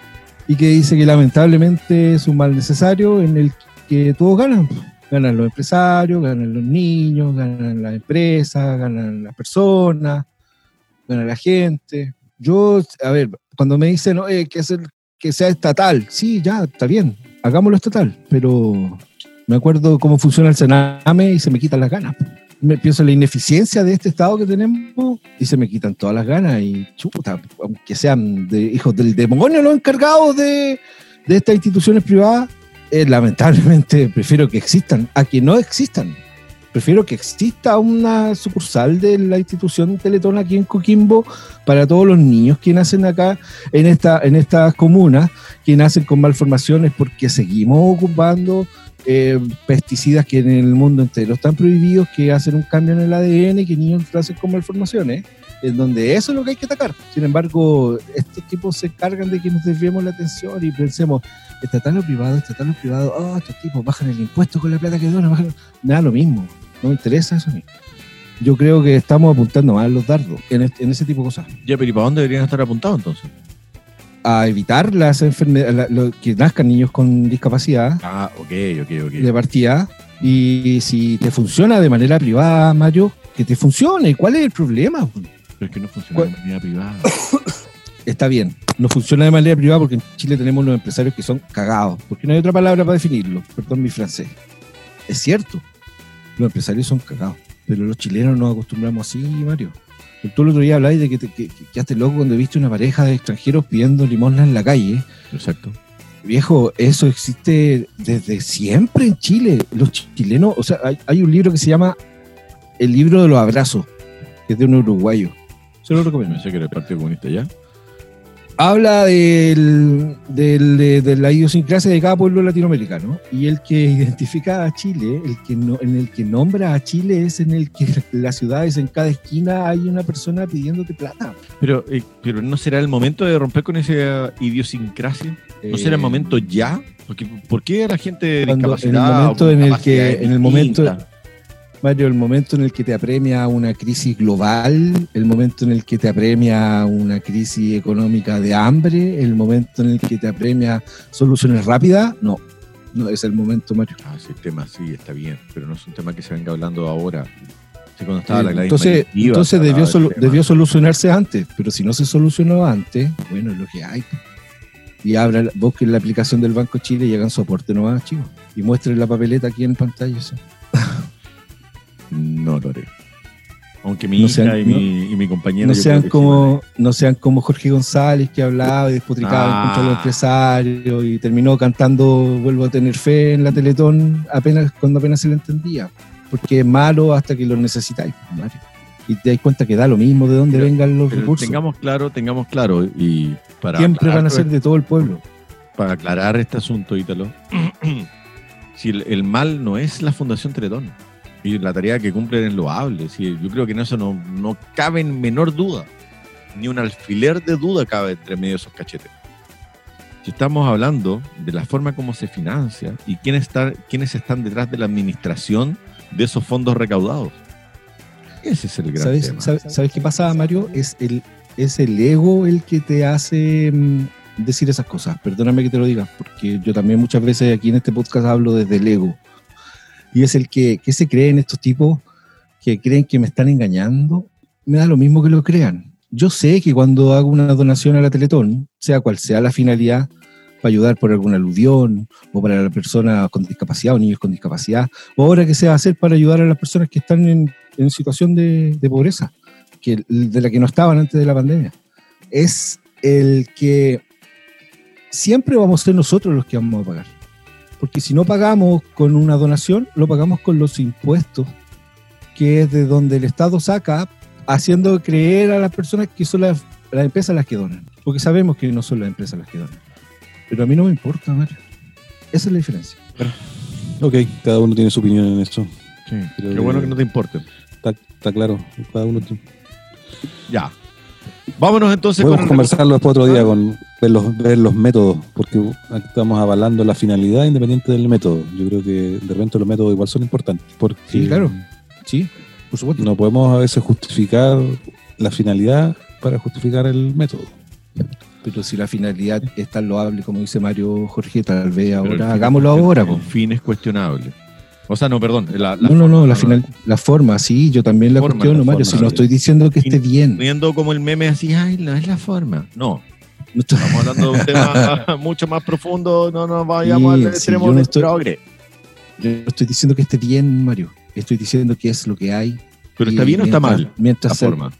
y que dice que lamentablemente es un mal necesario en el que todos ganan. Ganan los empresarios, ganan los niños, ganan las empresas, ganan las personas, gana la gente. Yo, a ver, cuando me dicen no, que, hacer, que sea estatal, sí, ya, está bien, hagámoslo estatal, pero me acuerdo cómo funciona el Sename y se me quitan las ganas. Me pienso en la ineficiencia de este Estado que tenemos y se me quitan todas las ganas y chuta, aunque sean de hijos del demonio los encargados de, de estas instituciones privadas, eh, lamentablemente prefiero que existan a que no existan. Prefiero que exista una sucursal de la institución Teletón aquí en Coquimbo para todos los niños que nacen acá en, esta, en estas comunas, que nacen con malformaciones porque seguimos ocupando eh, pesticidas que en el mundo entero están prohibidos, que hacen un cambio en el ADN y que niños nacen con malformaciones, en donde eso es lo que hay que atacar. Sin embargo, estos tipos se encargan de que nos desviemos la atención y pensemos, estatal o privado, estatal o privado, oh, estos tipos bajan el impuesto con la plata que donan, bajan... nada, lo mismo, no me interesa eso a mí. Yo creo que estamos apuntando mal los dardos en, este- en ese tipo de cosas. Ya, pero ¿y para dónde deberían estar apuntados entonces? A evitar las enfermedades, la- que nazcan niños con discapacidad Ah, ok, ok, ok. de partida. Y si te funciona de manera privada, Mario, que te funcione. ¿Cuál es el problema? Pero es que no funciona ¿Cuál? de manera privada. Está bien, no funciona de manera privada porque en Chile tenemos unos empresarios que son cagados. Porque no hay otra palabra para definirlo. Perdón mi francés. Es cierto, los empresarios son cagados. Pero los chilenos nos acostumbramos así, Mario. Tú el otro día hablabas de que te que, que quedaste loco cuando viste una pareja de extranjeros pidiendo limosna en la calle. Exacto. Viejo, eso existe desde siempre en Chile. Los chilenos, o sea, hay, hay un libro que se llama El libro de los abrazos, que es de un uruguayo. Se lo recomiendo. Pensé que era el Partido Comunista ya. Habla del, del- de, de la idiosincrasia de cada pueblo latinoamericano y el que identifica a Chile, el que no, en el que nombra a Chile es en el que las ciudades en cada esquina hay una persona pidiéndote plata. Pero, eh, pero ¿no será el momento de romper con esa idiosincrasia? ¿No será el Eh, momento ya? Porque, ¿Por qué la gente en el momento en el que- en el momento-? Mario, el momento en el que te apremia una crisis global, el momento en el que te apremia una crisis económica de hambre, el momento en el que te apremia soluciones rápidas, no, no es el momento, Mario. Ah, ese tema sí está bien, pero no es un tema que se venga hablando ahora. Sí, cuando estaba la Gladys entonces, entonces solu- debió solucionarse antes, pero si no se solucionó antes, bueno, es lo que hay. Y abra, busquen la aplicación del Banco Chile y hagan soporte nomás, chicos. Y muestren la papeleta aquí en pantalla. ¿sí? No lo haré. Aunque mi No hija sean- y, mi, y mi compañero. no sean sí como no sean como Jorge González que hablaba y despotricaba Ah. contra los empresarios y terminó cantando vuelvo a tener fe en la Teletón apenas cuando apenas se le entendía porque es malo hasta que lo necesitáis Mario. y te das cuenta que da lo mismo de dónde Pero- vengan los recursos tengamos claro, tengamos claro, y para siempre aclarar van a ser de todo el pueblo para aclarar este asunto, Ítalo, si el, el mal no es la Fundación Teletón y la tarea que cumplen es loable, si yo creo que en eso no, no cabe en menor duda, ni un alfiler de duda cabe entre medio de esos cachetes. Si estamos hablando de la forma como se financia y quién está, quiénes están detrás de la administración de esos fondos recaudados. Ese es el gran ¿Sabes, tema. sabes, sabes qué pasa Mario? Es el, es el ego el que te hace mm, decir esas cosas perdóname que te lo diga porque yo también muchas veces aquí en este podcast hablo desde el ego y es el que, que se cree en estos tipos que creen que me están engañando, me da lo mismo que lo crean. Yo sé que cuando hago una donación a la Teletón, sea cual sea la finalidad, para ayudar por alguna aluvión, o para la persona con discapacidad o niños con discapacidad, o ahora que se va a hacer para ayudar a las personas que están en, en situación de, de pobreza, que, de la que no estaban antes de la pandemia. Es el que siempre vamos a ser nosotros los que vamos a pagar. Porque si no pagamos con una donación, lo pagamos con los impuestos, que es de donde el Estado saca, haciendo creer a las personas que son las, las empresas las que donan. Porque sabemos que no son las empresas las que donan. Pero a mí no me importa, Mario. Esa es la diferencia. Ok, cada uno tiene su opinión en esto. Sí, Qué que- bueno que no te importe. Está, está claro. Cada uno tiene- Ya. Vámonos entonces Podemos con conversarlo después otro día con ver los, ver los métodos, porque aquí estamos avalando la finalidad independiente del método. Yo creo que de repente los métodos igual son importantes, porque Sí, claro. Sí, por supuesto. no podemos a veces justificar la finalidad para justificar el método. Pero si la finalidad es tan loable, como dice Mario Jorge, tal vez el ahora hagámoslo ahora. El po. fin es cuestionable. O sea, no, perdón. La, la No, no, no, forma, la, final, la forma, sí, yo también la Forma, cuestiono, la Mario. forma, si no sí. estoy diciendo que esté bien. Viendo como el meme así, ay, no es la forma. No, No estoy- estamos hablando de un tema mucho más profundo. No nos vayamos Sí, al sí, extremo yo no estoy- progre. yo no estoy diciendo que esté bien, Mario. Estoy diciendo que es lo que hay. Pero está bien o está mientras- mal la Mientras el- forma.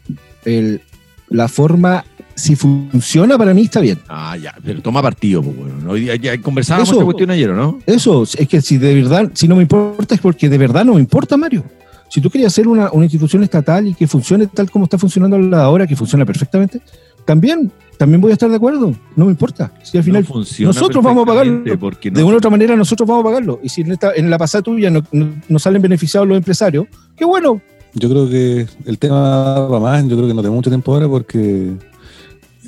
el- la forma, si funciona para mí, está bien. Ah, ya, pero toma partido. Pues, bueno. Hoy día ya conversábamos Eso. esta cuestión ayer, ¿o ¿no? Eso, es que si de verdad, si no me importa, es porque de verdad no me importa, Mario. Si tú querías hacer una, una institución estatal y que funcione tal como está funcionando la de ahora, que funciona perfectamente, también, también voy a estar de acuerdo. No me importa. Si al final, No funciona nosotros vamos a pagarlo. perfectamente Porque no, de una u otra manera, nosotros vamos a pagarlo. Y si en, esta, en la pasada tuya no, no- no salen beneficiados los empresarios, qué bueno. Yo creo que el tema va más, yo creo que no tenemos mucho tiempo ahora porque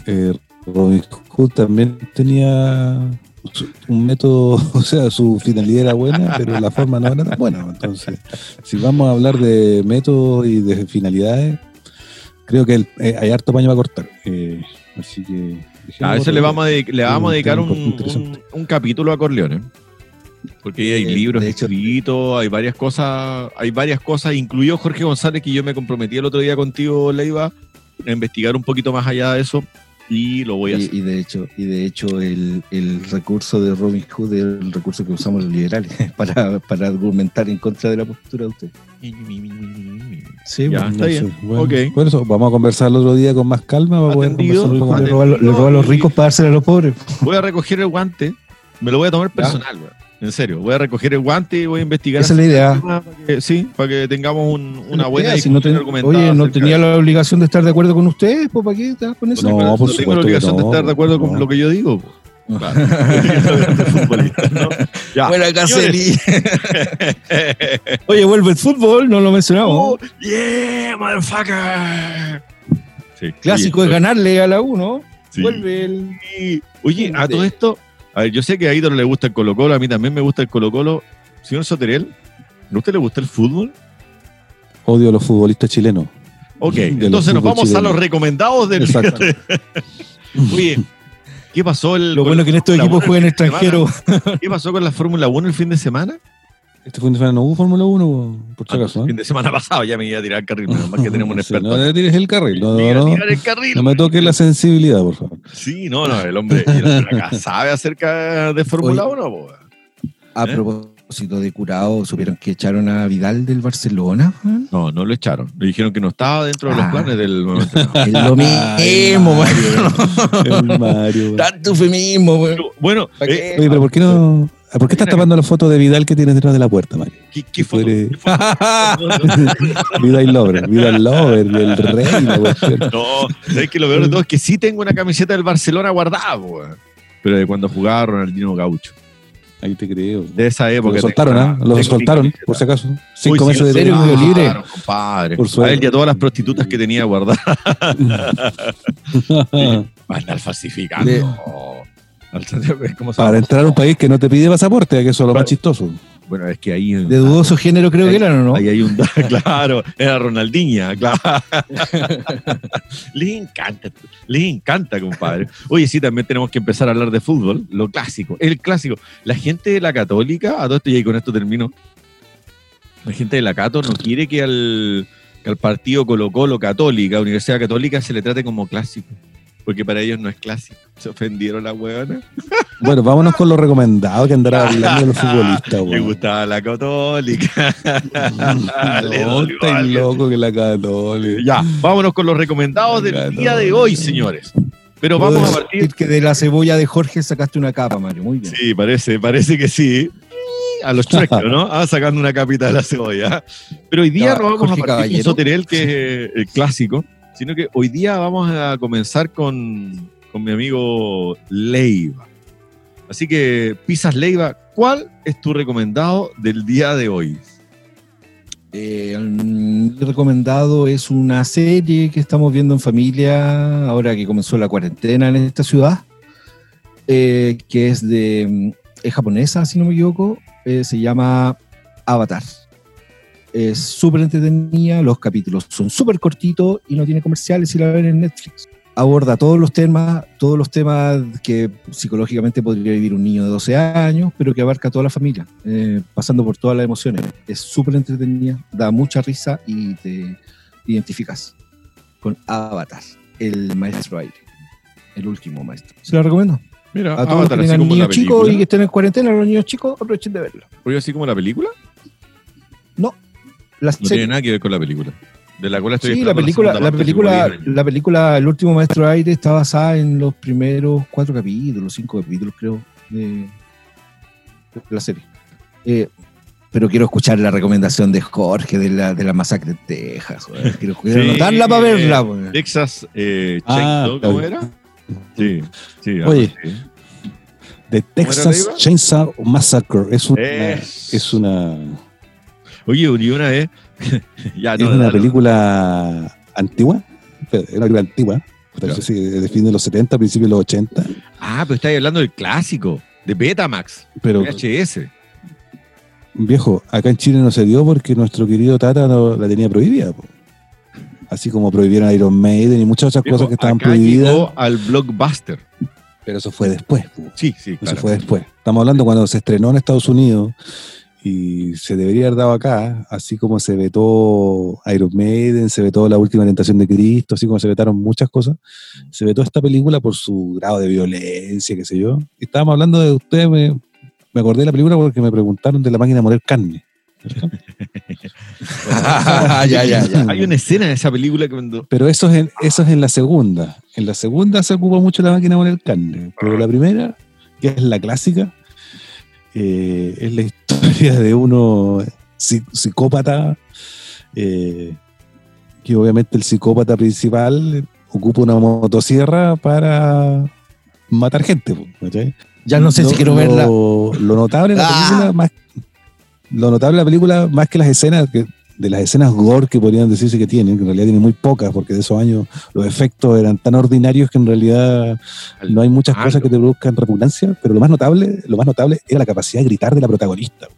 eh, Robin Hood también tenía un método, o sea, su finalidad era buena, pero la forma no era tan buena. Entonces, si vamos a hablar de métodos y de finalidades, creo que el- eh, hay harto paño para cortar. Eh, así que... A eso le vamos a, le vamos a dedicar un, interesante. un- un capítulo a Corleone. Porque hay Eh, libros escritos, hay varias cosas, hay varias cosas, incluido Jorge González, que yo me comprometí el otro día contigo, Leiva, a investigar un poquito más allá de eso y lo voy a hacer. Y, y de hecho, y de hecho el, el recurso de Robin Hood es el recurso que usamos los liberales para, para argumentar en contra de la postura de usted. Sí, Ya. bueno. está bien. Bueno, eso, vamos a conversar el otro día con más calma para poder Atendido. conversar le, más. roba, a los- le roba a los ricos para dárselo a los pobres. Voy a recoger el guante, me lo voy a tomar personal, weón. En serio, voy a recoger el guante y voy a investigar. Esa es la idea. Para que- sí, para que tengamos un- una buena Si no ten- oye, no tenía de- la obligación de estar de acuerdo con ustedes, pues ¿para qué vas con eso? No, No, por no tengo la obligación de estar de acuerdo con no. lo que yo digo. Claro. De ¿no? Ya. Buena Señores. Oye, vuelve el fútbol, no lo mencionamos. Oh, yeah, motherfucker. Sí, Clásico oye, es ganarle a la 1. sí. Vuelve el. Oye, a todo esto, a ver, yo sé que a Ídolo le gusta el Colo Colo, a mí también me gusta el Colo Colo. Señor Soteriel, ¿a usted le gusta el fútbol? Odio a los futbolistas chilenos. Ok, De entonces nos vamos a los recomendados del Exacto. Oye, ¿qué pasó el Lo bueno que en estos equipos 1 juegan extranjeros. ¿Qué pasó con la Fórmula 1 el fin de semana? Este fin de semana no hubo Fórmula 1, por si Ah, acaso. El fin de semana pasado ya me iba a tirar el carril, menos mal que tenemos un experto. No le tires el carril, no, no, me toques la sensibilidad, por favor. Sí, no, no, el hombre, acá sabe acerca de Fórmula 1. po. A ¿Eh? propósito de curado, ¿supieron que echaron a Vidal del Barcelona? No, no lo echaron. Le dijeron que no estaba dentro de los Ah. planes del. Es lo mismo. Mario. Tanto eufemismo, Bueno, ¿Para eh? Oye, pero ¿por qué no? ¿Por qué estás tapando la foto de Vidal que tienes detrás de la puerta, Mario? ¿qué, qué foto? ¿Qué foto? Vidal Lover, Vidal Lover, el rey, la cuestión. No, es que lo peor de todo es que sí tengo una camiseta del Barcelona guardada, pero de cuando jugaba Ronaldinho Gaucho. Ahí te creo. De esa época. Lo soltaron, ¿ah? una- Lo tengo mi soltaron, por si acaso. Cinco meses de ¿en serio? libre. Video libre. Claro, compadre. Por a suerte. él y a todas las prostitutas que tenía guardadas. Van a falsificando. Le- Al- ¿Cómo se Para entrar a un país que no te pide pasaporte, que eso es lo más chistoso. Bueno, es que ahí. De dudoso género creo que eran, ¿o no? Ahí hay un. Claro, era Ronaldinha, claro. Les encanta, les encanta, compadre. Oye, sí, también tenemos que empezar a hablar de fútbol, lo clásico, el clásico. La gente de la Católica, a todo esto y ahí con esto termino. La gente de la Cato no quiere que al, que al partido Colo Colo Católica, Universidad Católica, se le trate como clásico. Porque para ellos no es clásico. Se ofendieron la huevona. Bueno, vámonos con lo recomendado que andará hablando de los futbolistas, Le weón. gustaba la Católica. Le No, loco que la católica. Ya, vámonos con los recomendados del Católica. día de hoy, señores. Pero Puedo vamos a partir. que de la cebolla de Jorge sacaste una capa, Mario. Muy bien. Sí, parece, parece que sí. A los Shrek, ¿no? Ah, sacando una capita de la cebolla. Pero hoy día no vamos Jorge a partir con Caballero. Soterel, que es el clásico, sino que hoy día vamos a comenzar con, con mi amigo Leiva. Así que, Pisas Leiva, ¿cuál es tu recomendado del día de hoy? Eh, el recomendado es una serie que estamos viendo en familia ahora que comenzó la cuarentena en esta ciudad, eh, que es de mm, es japonesa, si no me equivoco, eh, se llama Avatar. Es súper entretenida, los capítulos son súper cortitos y no tiene comerciales si la ven en Netflix. Aborda todos los temas, todos los temas que psicológicamente podría vivir un niño de 12 años, pero que abarca a toda la familia, eh, pasando por todas las emociones. Es súper entretenida, da mucha risa y te identificas con Avatar, el maestro aire, el último maestro. Se lo recomiendo. Mira, A todos los que tengan niños chicos y que estén en cuarentena, los niños chicos, aprovechen de verlo. Oye, así como la película. La No serie- tiene nada que ver con la película. De la cual estoy Sí, la película, la hace película, como 10 años. la película El último maestro aire está basada en los primeros cuatro capítulos, cinco capítulos, creo, de, de la serie. Eh, pero quiero escuchar la recomendación de Jorge de la, de la masacre en Texas. Quiero, quiero Sí, anotarla para verla. weón. Texas eh, Ah, Chainsaw, ¿cómo era? Sí, sí. Oye, así. The ¿Cómo era, Texas? Chainsaw Massacre. Es una. Es- Es una, Oye, y una vez. ya, es una película antigua. Es una película antigua. no sé si de fin de los 70, principios de los 80. Ah, pero estáis hablando del clásico, de Betamax, Pero, VHS. viejo, acá en Chile no se dio porque nuestro querido Tata no, la tenía prohibida. po. Así como prohibieron Iron Maiden y muchas otras Viejo, cosas que estaban acá prohibidas. llegó al blockbuster. Pero eso fue después. po. Sí, sí, Eso claro. fue después. Estamos hablando cuando se estrenó en Estados Unidos y se debería haber dado acá, así como se vetó Iron Maiden, se vetó La Última Tentación de Cristo, así como se vetaron muchas cosas, se vetó esta película por su grado de violencia, qué sé yo. Estábamos hablando de ustedes, me, me acordé de la película porque me preguntaron de la máquina de moler carne. ya, ya, ya. Hay una escena de esa película que cuando. Pero eso es, en, eso es en la segunda. En la segunda se ocupa mucho la máquina de moler carne. Pero la primera, que es la clásica, eh, es la historia de uno psi- psicópata, eh, que obviamente el psicópata principal ocupa una motosierra para matar gente. Ya no sé si Lo- quiero verla. Lo, notable de la Ah. película, más, lo notable de la película, más que las escenas, que, de las escenas gore que podrían decirse que tienen, que en realidad tienen muy pocas, porque de esos años los efectos eran tan ordinarios que en realidad no hay muchas cosas que te produzcan repugnancia, pero lo más notable, lo más notable era la capacidad de gritar de la protagonista.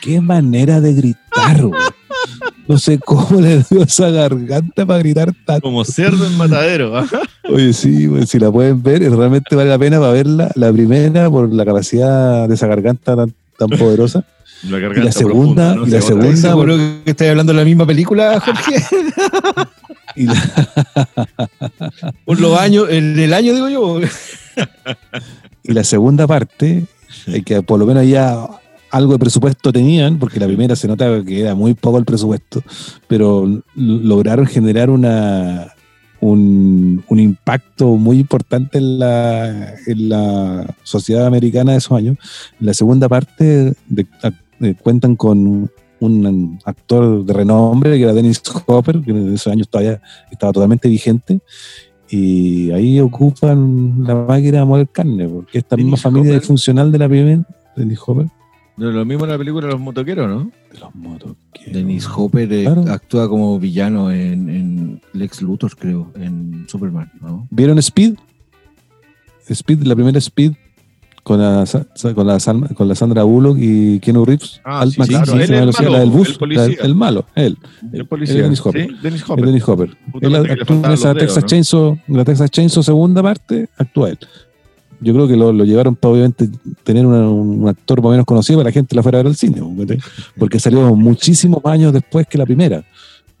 Qué manera de gritar, güey. No sé cómo le dio esa garganta para gritar tanto. Como cerdo en matadero. ¿ah? Oye, sí, si la pueden ver, realmente vale la pena para verla. La primera, por la capacidad de esa garganta tan, tan poderosa. La Y la segunda, profunda, ¿no? y la Se segunda, ¿Estás seguro que estás hablando de la misma película, Jorge? Y la, Por los años, en el año digo yo. y la segunda parte, eh, que por lo menos ya algo de presupuesto tenían, porque la primera se nota que era muy poco el presupuesto, pero lograron generar una un, un impacto muy importante en la, en la sociedad americana de esos años. En la segunda parte de- eh, cuentan con un actor de renombre que era Dennis Hopper, que en esos años todavía estaba totalmente vigente, y ahí ocupan la máquina de moler carne, porque esta misma familia Hopper. disfuncional de la primera, Dennis Hopper, No, lo mismo en la película los motoqueros, ¿no? de los motoqueros. Dennis Hopper eh, actúa como villano en, en Lex Luthor, creo, en Superman, ¿no? ¿Vieron Speed? Speed, la primera Speed con la, con la, con la Sandra Bullock y Keanu Reeves. Ah, sí, claro, él es el malo, la del bus, el policía. la- el malo, él. El Él policía. es Dennis Hopper. Sí, Dennis Hopper. Dennis Hopper. Él actúa en esa dedos, Texas ¿no? Chainsaw, la Texas Chainsaw segunda parte, actúa él. yo creo que lo, lo llevaron para obviamente tener una- un actor más o menos conocido para la gente la fuera a ver al cine, porque salió muchísimos años después que la primera.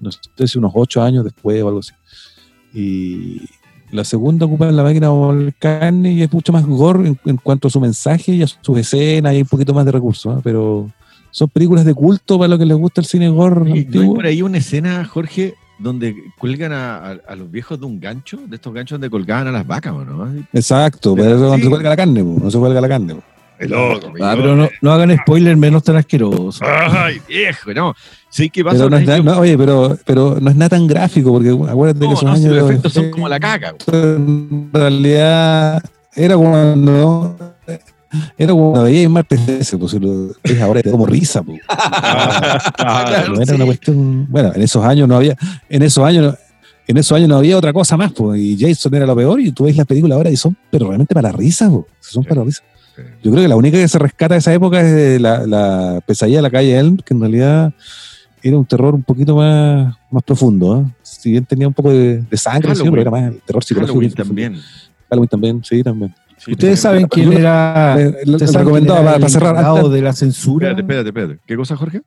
No sé si unos ocho años después o algo así. Y la segunda ocupa la máquina volcán y es mucho más gore en, en cuanto a su mensaje y a sus escenas y un poquito más de recursos, ¿eh? pero son películas de culto para lo que les gusta el cine gore Oye, ¿No hay antiguo. por ahí una escena, Jorge, donde cuelgan a, a- a los viejos de un gancho? De estos ganchos donde colgaban a las vacas, ¿o no? Exacto, De- pero sí. se cuelga la carne, po, no se cuelga la carne. po. Loco, Ah, pero no, no hagan spoiler menos tan asqueroso. Ay, viejo, no. Sí, ¿qué pasa? Pero no es nada- no, oye, pero, pero no es nada tan gráfico, porque acuérdate no, que esos no, si años. los efectos son como la caca. güey. En realidad, era cuando. Era cuando veía más PC, pues si lo ves ahora te da como risa, pues. Claro, no era sí. una cuestión. Bueno, en esos años no había. En esos años no- En esos años no había otra cosa más, pues, y Jason era lo peor, y tú ves las películas ahora y son, pero realmente para la risa, pues, son Sí. para la risa. Yo creo que la única que se rescata de esa época es la, la pesadilla de la calle Elm, que en realidad era un terror un poquito más, más profundo. ¿eh? Si bien tenía un poco de, de sangre, sí, pero era más el terror psicológico. Halloween también. Halloween también, sí, también. Sí, Ustedes saben quién era. El- recomendado era para, el para cerrar. antes- de la censura. Espérate, espérate, espérate. ¿Qué cosa, Jorge?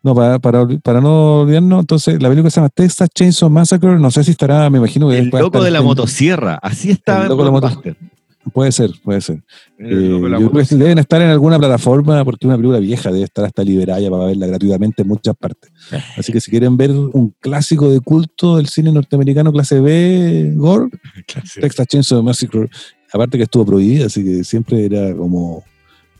no, para, para, para no olvidarnos, entonces la película se llama Texas Chainsaw Massacre. No sé si estará, me imagino que El loco de la en- motosierra. Así estaba El en loco de la. Puede ser, puede ser. Eh, la yo creo que motosierra. deben estar en alguna plataforma porque es una película vieja, debe estar hasta liberada para verla gratuitamente en muchas partes. Así que si quieren ver un clásico de culto del cine norteamericano clase B, Gore, Texas Chainsaw Massacre, aparte que estuvo prohibida, así que siempre era como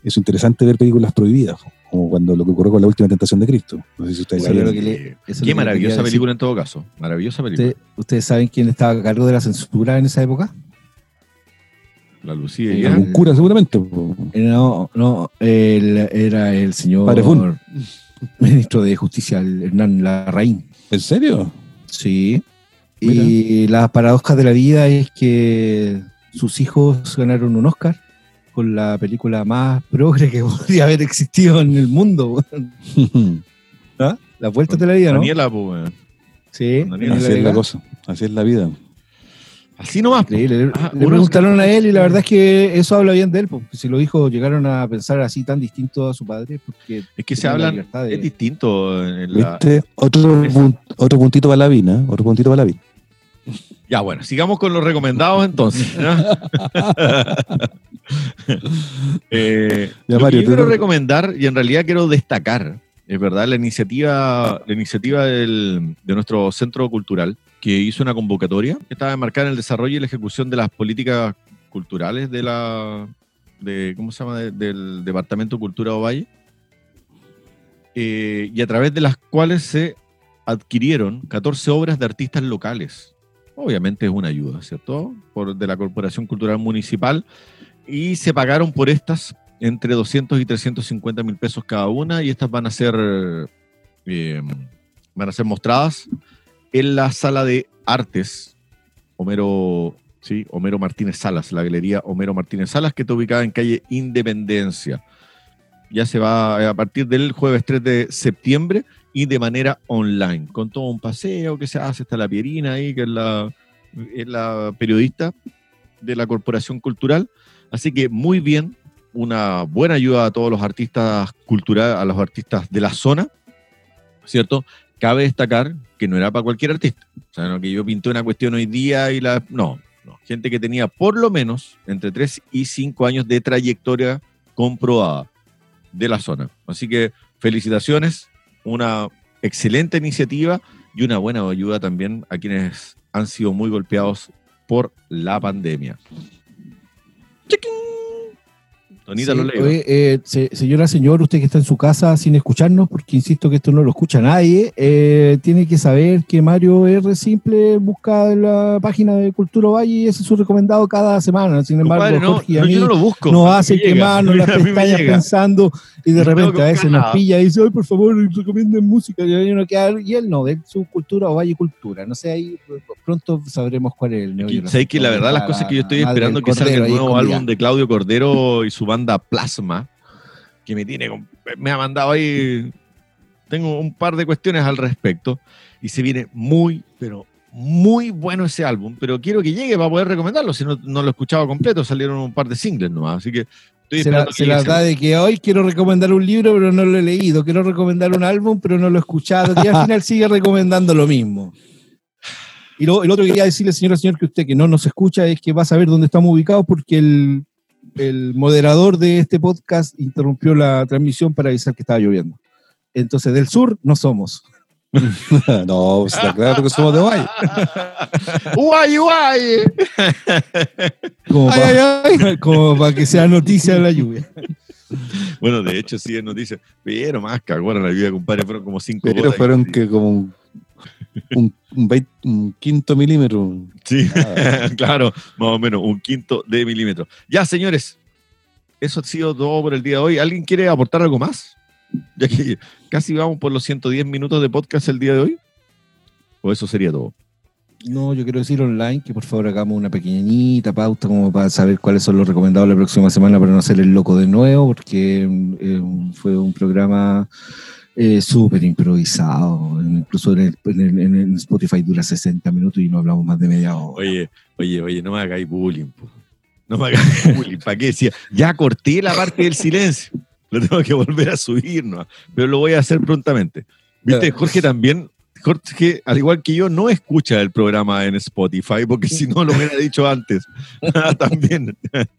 es interesante ver películas prohibidas, como cuando lo que ocurrió con la última tentación de Cristo. No sé si ustedes que le- lo Qué maravillosa decir. película en todo caso. Maravillosa película. Usted- ¿Ustedes saben quién estaba a cargo de la censura en esa época? La Lucía Eh, y Algún cura seguramente. Eh, No, no, él era el señor Padre Fun. ministro de Justicia, el Hernán Larraín. ¿En serio? Sí. Y la paradoja de la vida es que sus hijos ganaron un Oscar con la película más progre que podría haber existido en el mundo. ¿Ah? Las vueltas de la vida, ¿no? Daniela, pues. Sí. Daniela Así es la cosa, así es la vida. Así nomás. Increíble. Le, Ah, le preguntaron a él y la verdad es que eso habla bien de él, porque si los hijos llegaron a pensar así tan distinto a su padre, porque Es que se Tiene la hablan, libertad de- es distinto. en la- ¿Viste? Otro, otro puntito para la vina, otro puntito para la vina. Ya, bueno, sigamos con los recomendados entonces. ¿no? Eh, Ya, lo que Mario, yo quiero recomendar y en realidad quiero destacar, es verdad, la iniciativa, la iniciativa del- de nuestro centro cultural que hizo una convocatoria que estaba enmarcada en el desarrollo y la ejecución de las políticas culturales de la, ¿cómo se llama? De- del Departamento de Cultura Ovalle. Eh, y a través de las cuales se adquirieron 14 obras de artistas locales. Obviamente es una ayuda, ¿cierto? Por, de la Corporación Cultural Municipal. Y se pagaron por estas entre 200 y 350 mil pesos cada una. Y estas van a ser, eh, van a ser mostradas en la sala de artes Homero, sí, Homero Martínez Salas, la galería Homero Martínez Salas, que está ubicada en calle Independencia. Ya se va eh, a partir del jueves 3 de septiembre y de manera online, con todo un paseo que se hace, está la Pierina ahí, que es la, es la periodista de la Corporación Cultural. Así que muy bien, una buena ayuda a todos los artistas culturales, a los artistas de la zona, ¿cierto? Cabe destacar que no era para cualquier artista. O sea, no que yo pinté una cuestión hoy día y la... No, no. Gente que tenía por lo menos entre 3 y 5 años de trayectoria comprobada de la zona. Así que felicitaciones, una excelente iniciativa y una buena ayuda también a quienes han sido muy golpeados por la pandemia. ¡Chiquín! Tonita Sí, lo leo. oye, eh, se- señora, señor, usted que está en su casa sin escucharnos, porque insisto que esto no lo escucha nadie, eh, tiene que saber que Mario R. Simple busca en la página de Cultura Valle y ese es su recomendado cada semana. Sin embargo, Compadre, no, Jorge y a no, mí yo no lo busco. nos hace quemarnos las pestañas pensando y de No repente a veces nos pilla y dice, ay, por favor, recomienden música. Y, uno queda- y él no, de su cultura o Valle Cultura. No sé, ahí pronto sabremos cuál es el meollo. Sabéis que la verdad las cosas que yo estoy esperando que salga el nuevo álbum de Claudio Cordero y su banda Plasma, que me tiene me ha mandado ahí tengo un par de cuestiones al respecto y se viene muy pero muy bueno ese álbum, pero quiero que llegue para poder recomendarlo, si no, no lo he escuchado completo, salieron un par de singles nomás, así que estoy Se, la, se la da de que hoy quiero recomendar un libro, pero no lo he leído. Quiero recomendar un álbum, pero no lo he escuchado. Y al final sigue recomendando lo mismo. Y lo, el otro que quería decirle, señora, señor, que usted que no nos escucha es que va a saber dónde estamos ubicados porque el, el moderador de este podcast interrumpió la transmisión para avisar que estaba lloviendo. Entonces, del sur no somos. no, pues, está claro que somos de Valle. ¡Guay, guay! Como para, como para que sea noticia de la lluvia. Bueno, de hecho, sí es noticia, pero más cagona la lluvia, compadre, fueron como cinco Pero gotas. fueron que como un, quinto milímetro. Sí, claro, más o menos, un quinto de milímetro. Ya, señores, eso ha sido todo por el día de hoy. ¿Alguien quiere aportar algo más? Ya que casi vamos por los 110 minutos de podcast el día de hoy. ¿O eso sería todo? No, yo quiero decir online que por favor hagamos una pequeñita pauta como para saber cuáles son los recomendados la próxima semana para no hacer el loco de nuevo, porque eh, fue un programa eh, súper improvisado. Incluso en, el- en el- en el Spotify dura 60 minutos y no hablamos más de media hora. Oye, oye, oye, no me hagáis bullying. po. No me hagáis bullying. ¿Para qué decía? Ya corté la parte del silencio. Lo tengo que volver a subir, ¿no? Pero lo voy a hacer prontamente. ¿Viste? Jorge también, Jorge, al igual que yo, no escucha el programa en Spotify, porque si no lo hubiera dicho antes. también.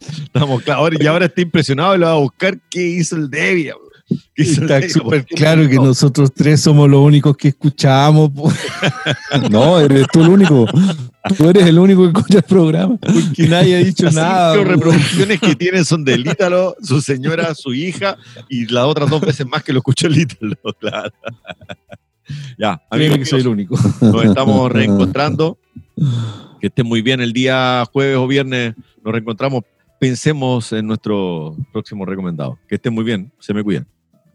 Estamos claros. Y ahora está impresionado y lo va a buscar qué hizo el Devia. bro. ¿Qué hizo el Está súper ¿Por qué claro que no? nosotros tres somos los únicos que escuchamos, po, No, eres tú el único. Tú eres el único que escucha el programa. que nadie ha dicho Las nada. po. reproducciones que tienen son del Ítalo, su señora, su hija y las otras dos veces más que lo escuchó el Ítalo, claro. ya, Créeme amigos, que soy el único. nos estamos reencontrando. Que estén muy bien el día jueves o viernes. Nos reencontramos. Pensemos en nuestro próximo recomendado. Que estén muy bien. Se me cuidan.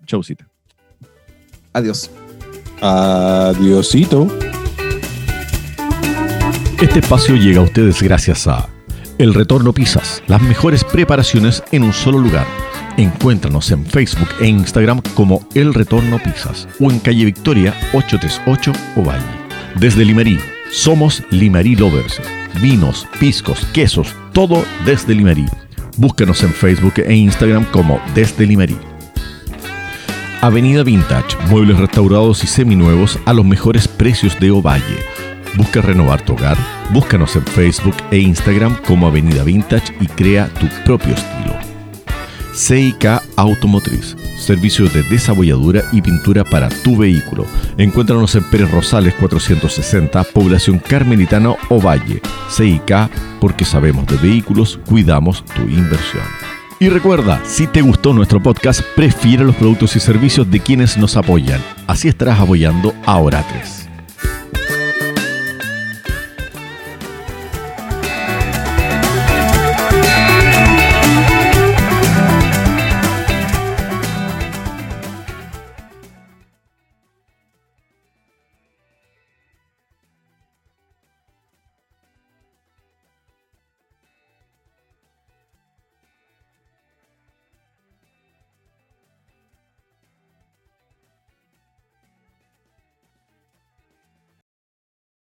Chaucita. Adiós. Adiosito. Este espacio llega a ustedes gracias a El Retorno Pizzas, las mejores preparaciones en un solo lugar. Encuéntranos en Facebook e Instagram como El Retorno Pizzas o en calle Victoria 838 Ovalle. Desde Limarí, somos Limarí Lovers. Vinos, piscos, quesos, todo desde Limarí. Búscanos en Facebook e Instagram como Desde Limarí. Avenida Vintage, muebles restaurados y seminuevos a los mejores precios de Ovalle. Busca renovar tu hogar, búscanos en Facebook e Instagram como Avenida Vintage y crea tu propio estilo. CIK Automotriz, servicios de desabolladura y pintura para tu vehículo. Encuéntranos en Pérez Rosales 460, población Carmelitana Ovalle. CIK, porque sabemos de vehículos, cuidamos tu inversión. Y recuerda, si te gustó nuestro podcast, prefiere los productos y servicios de quienes nos apoyan. Así estarás apoyando a Oratres.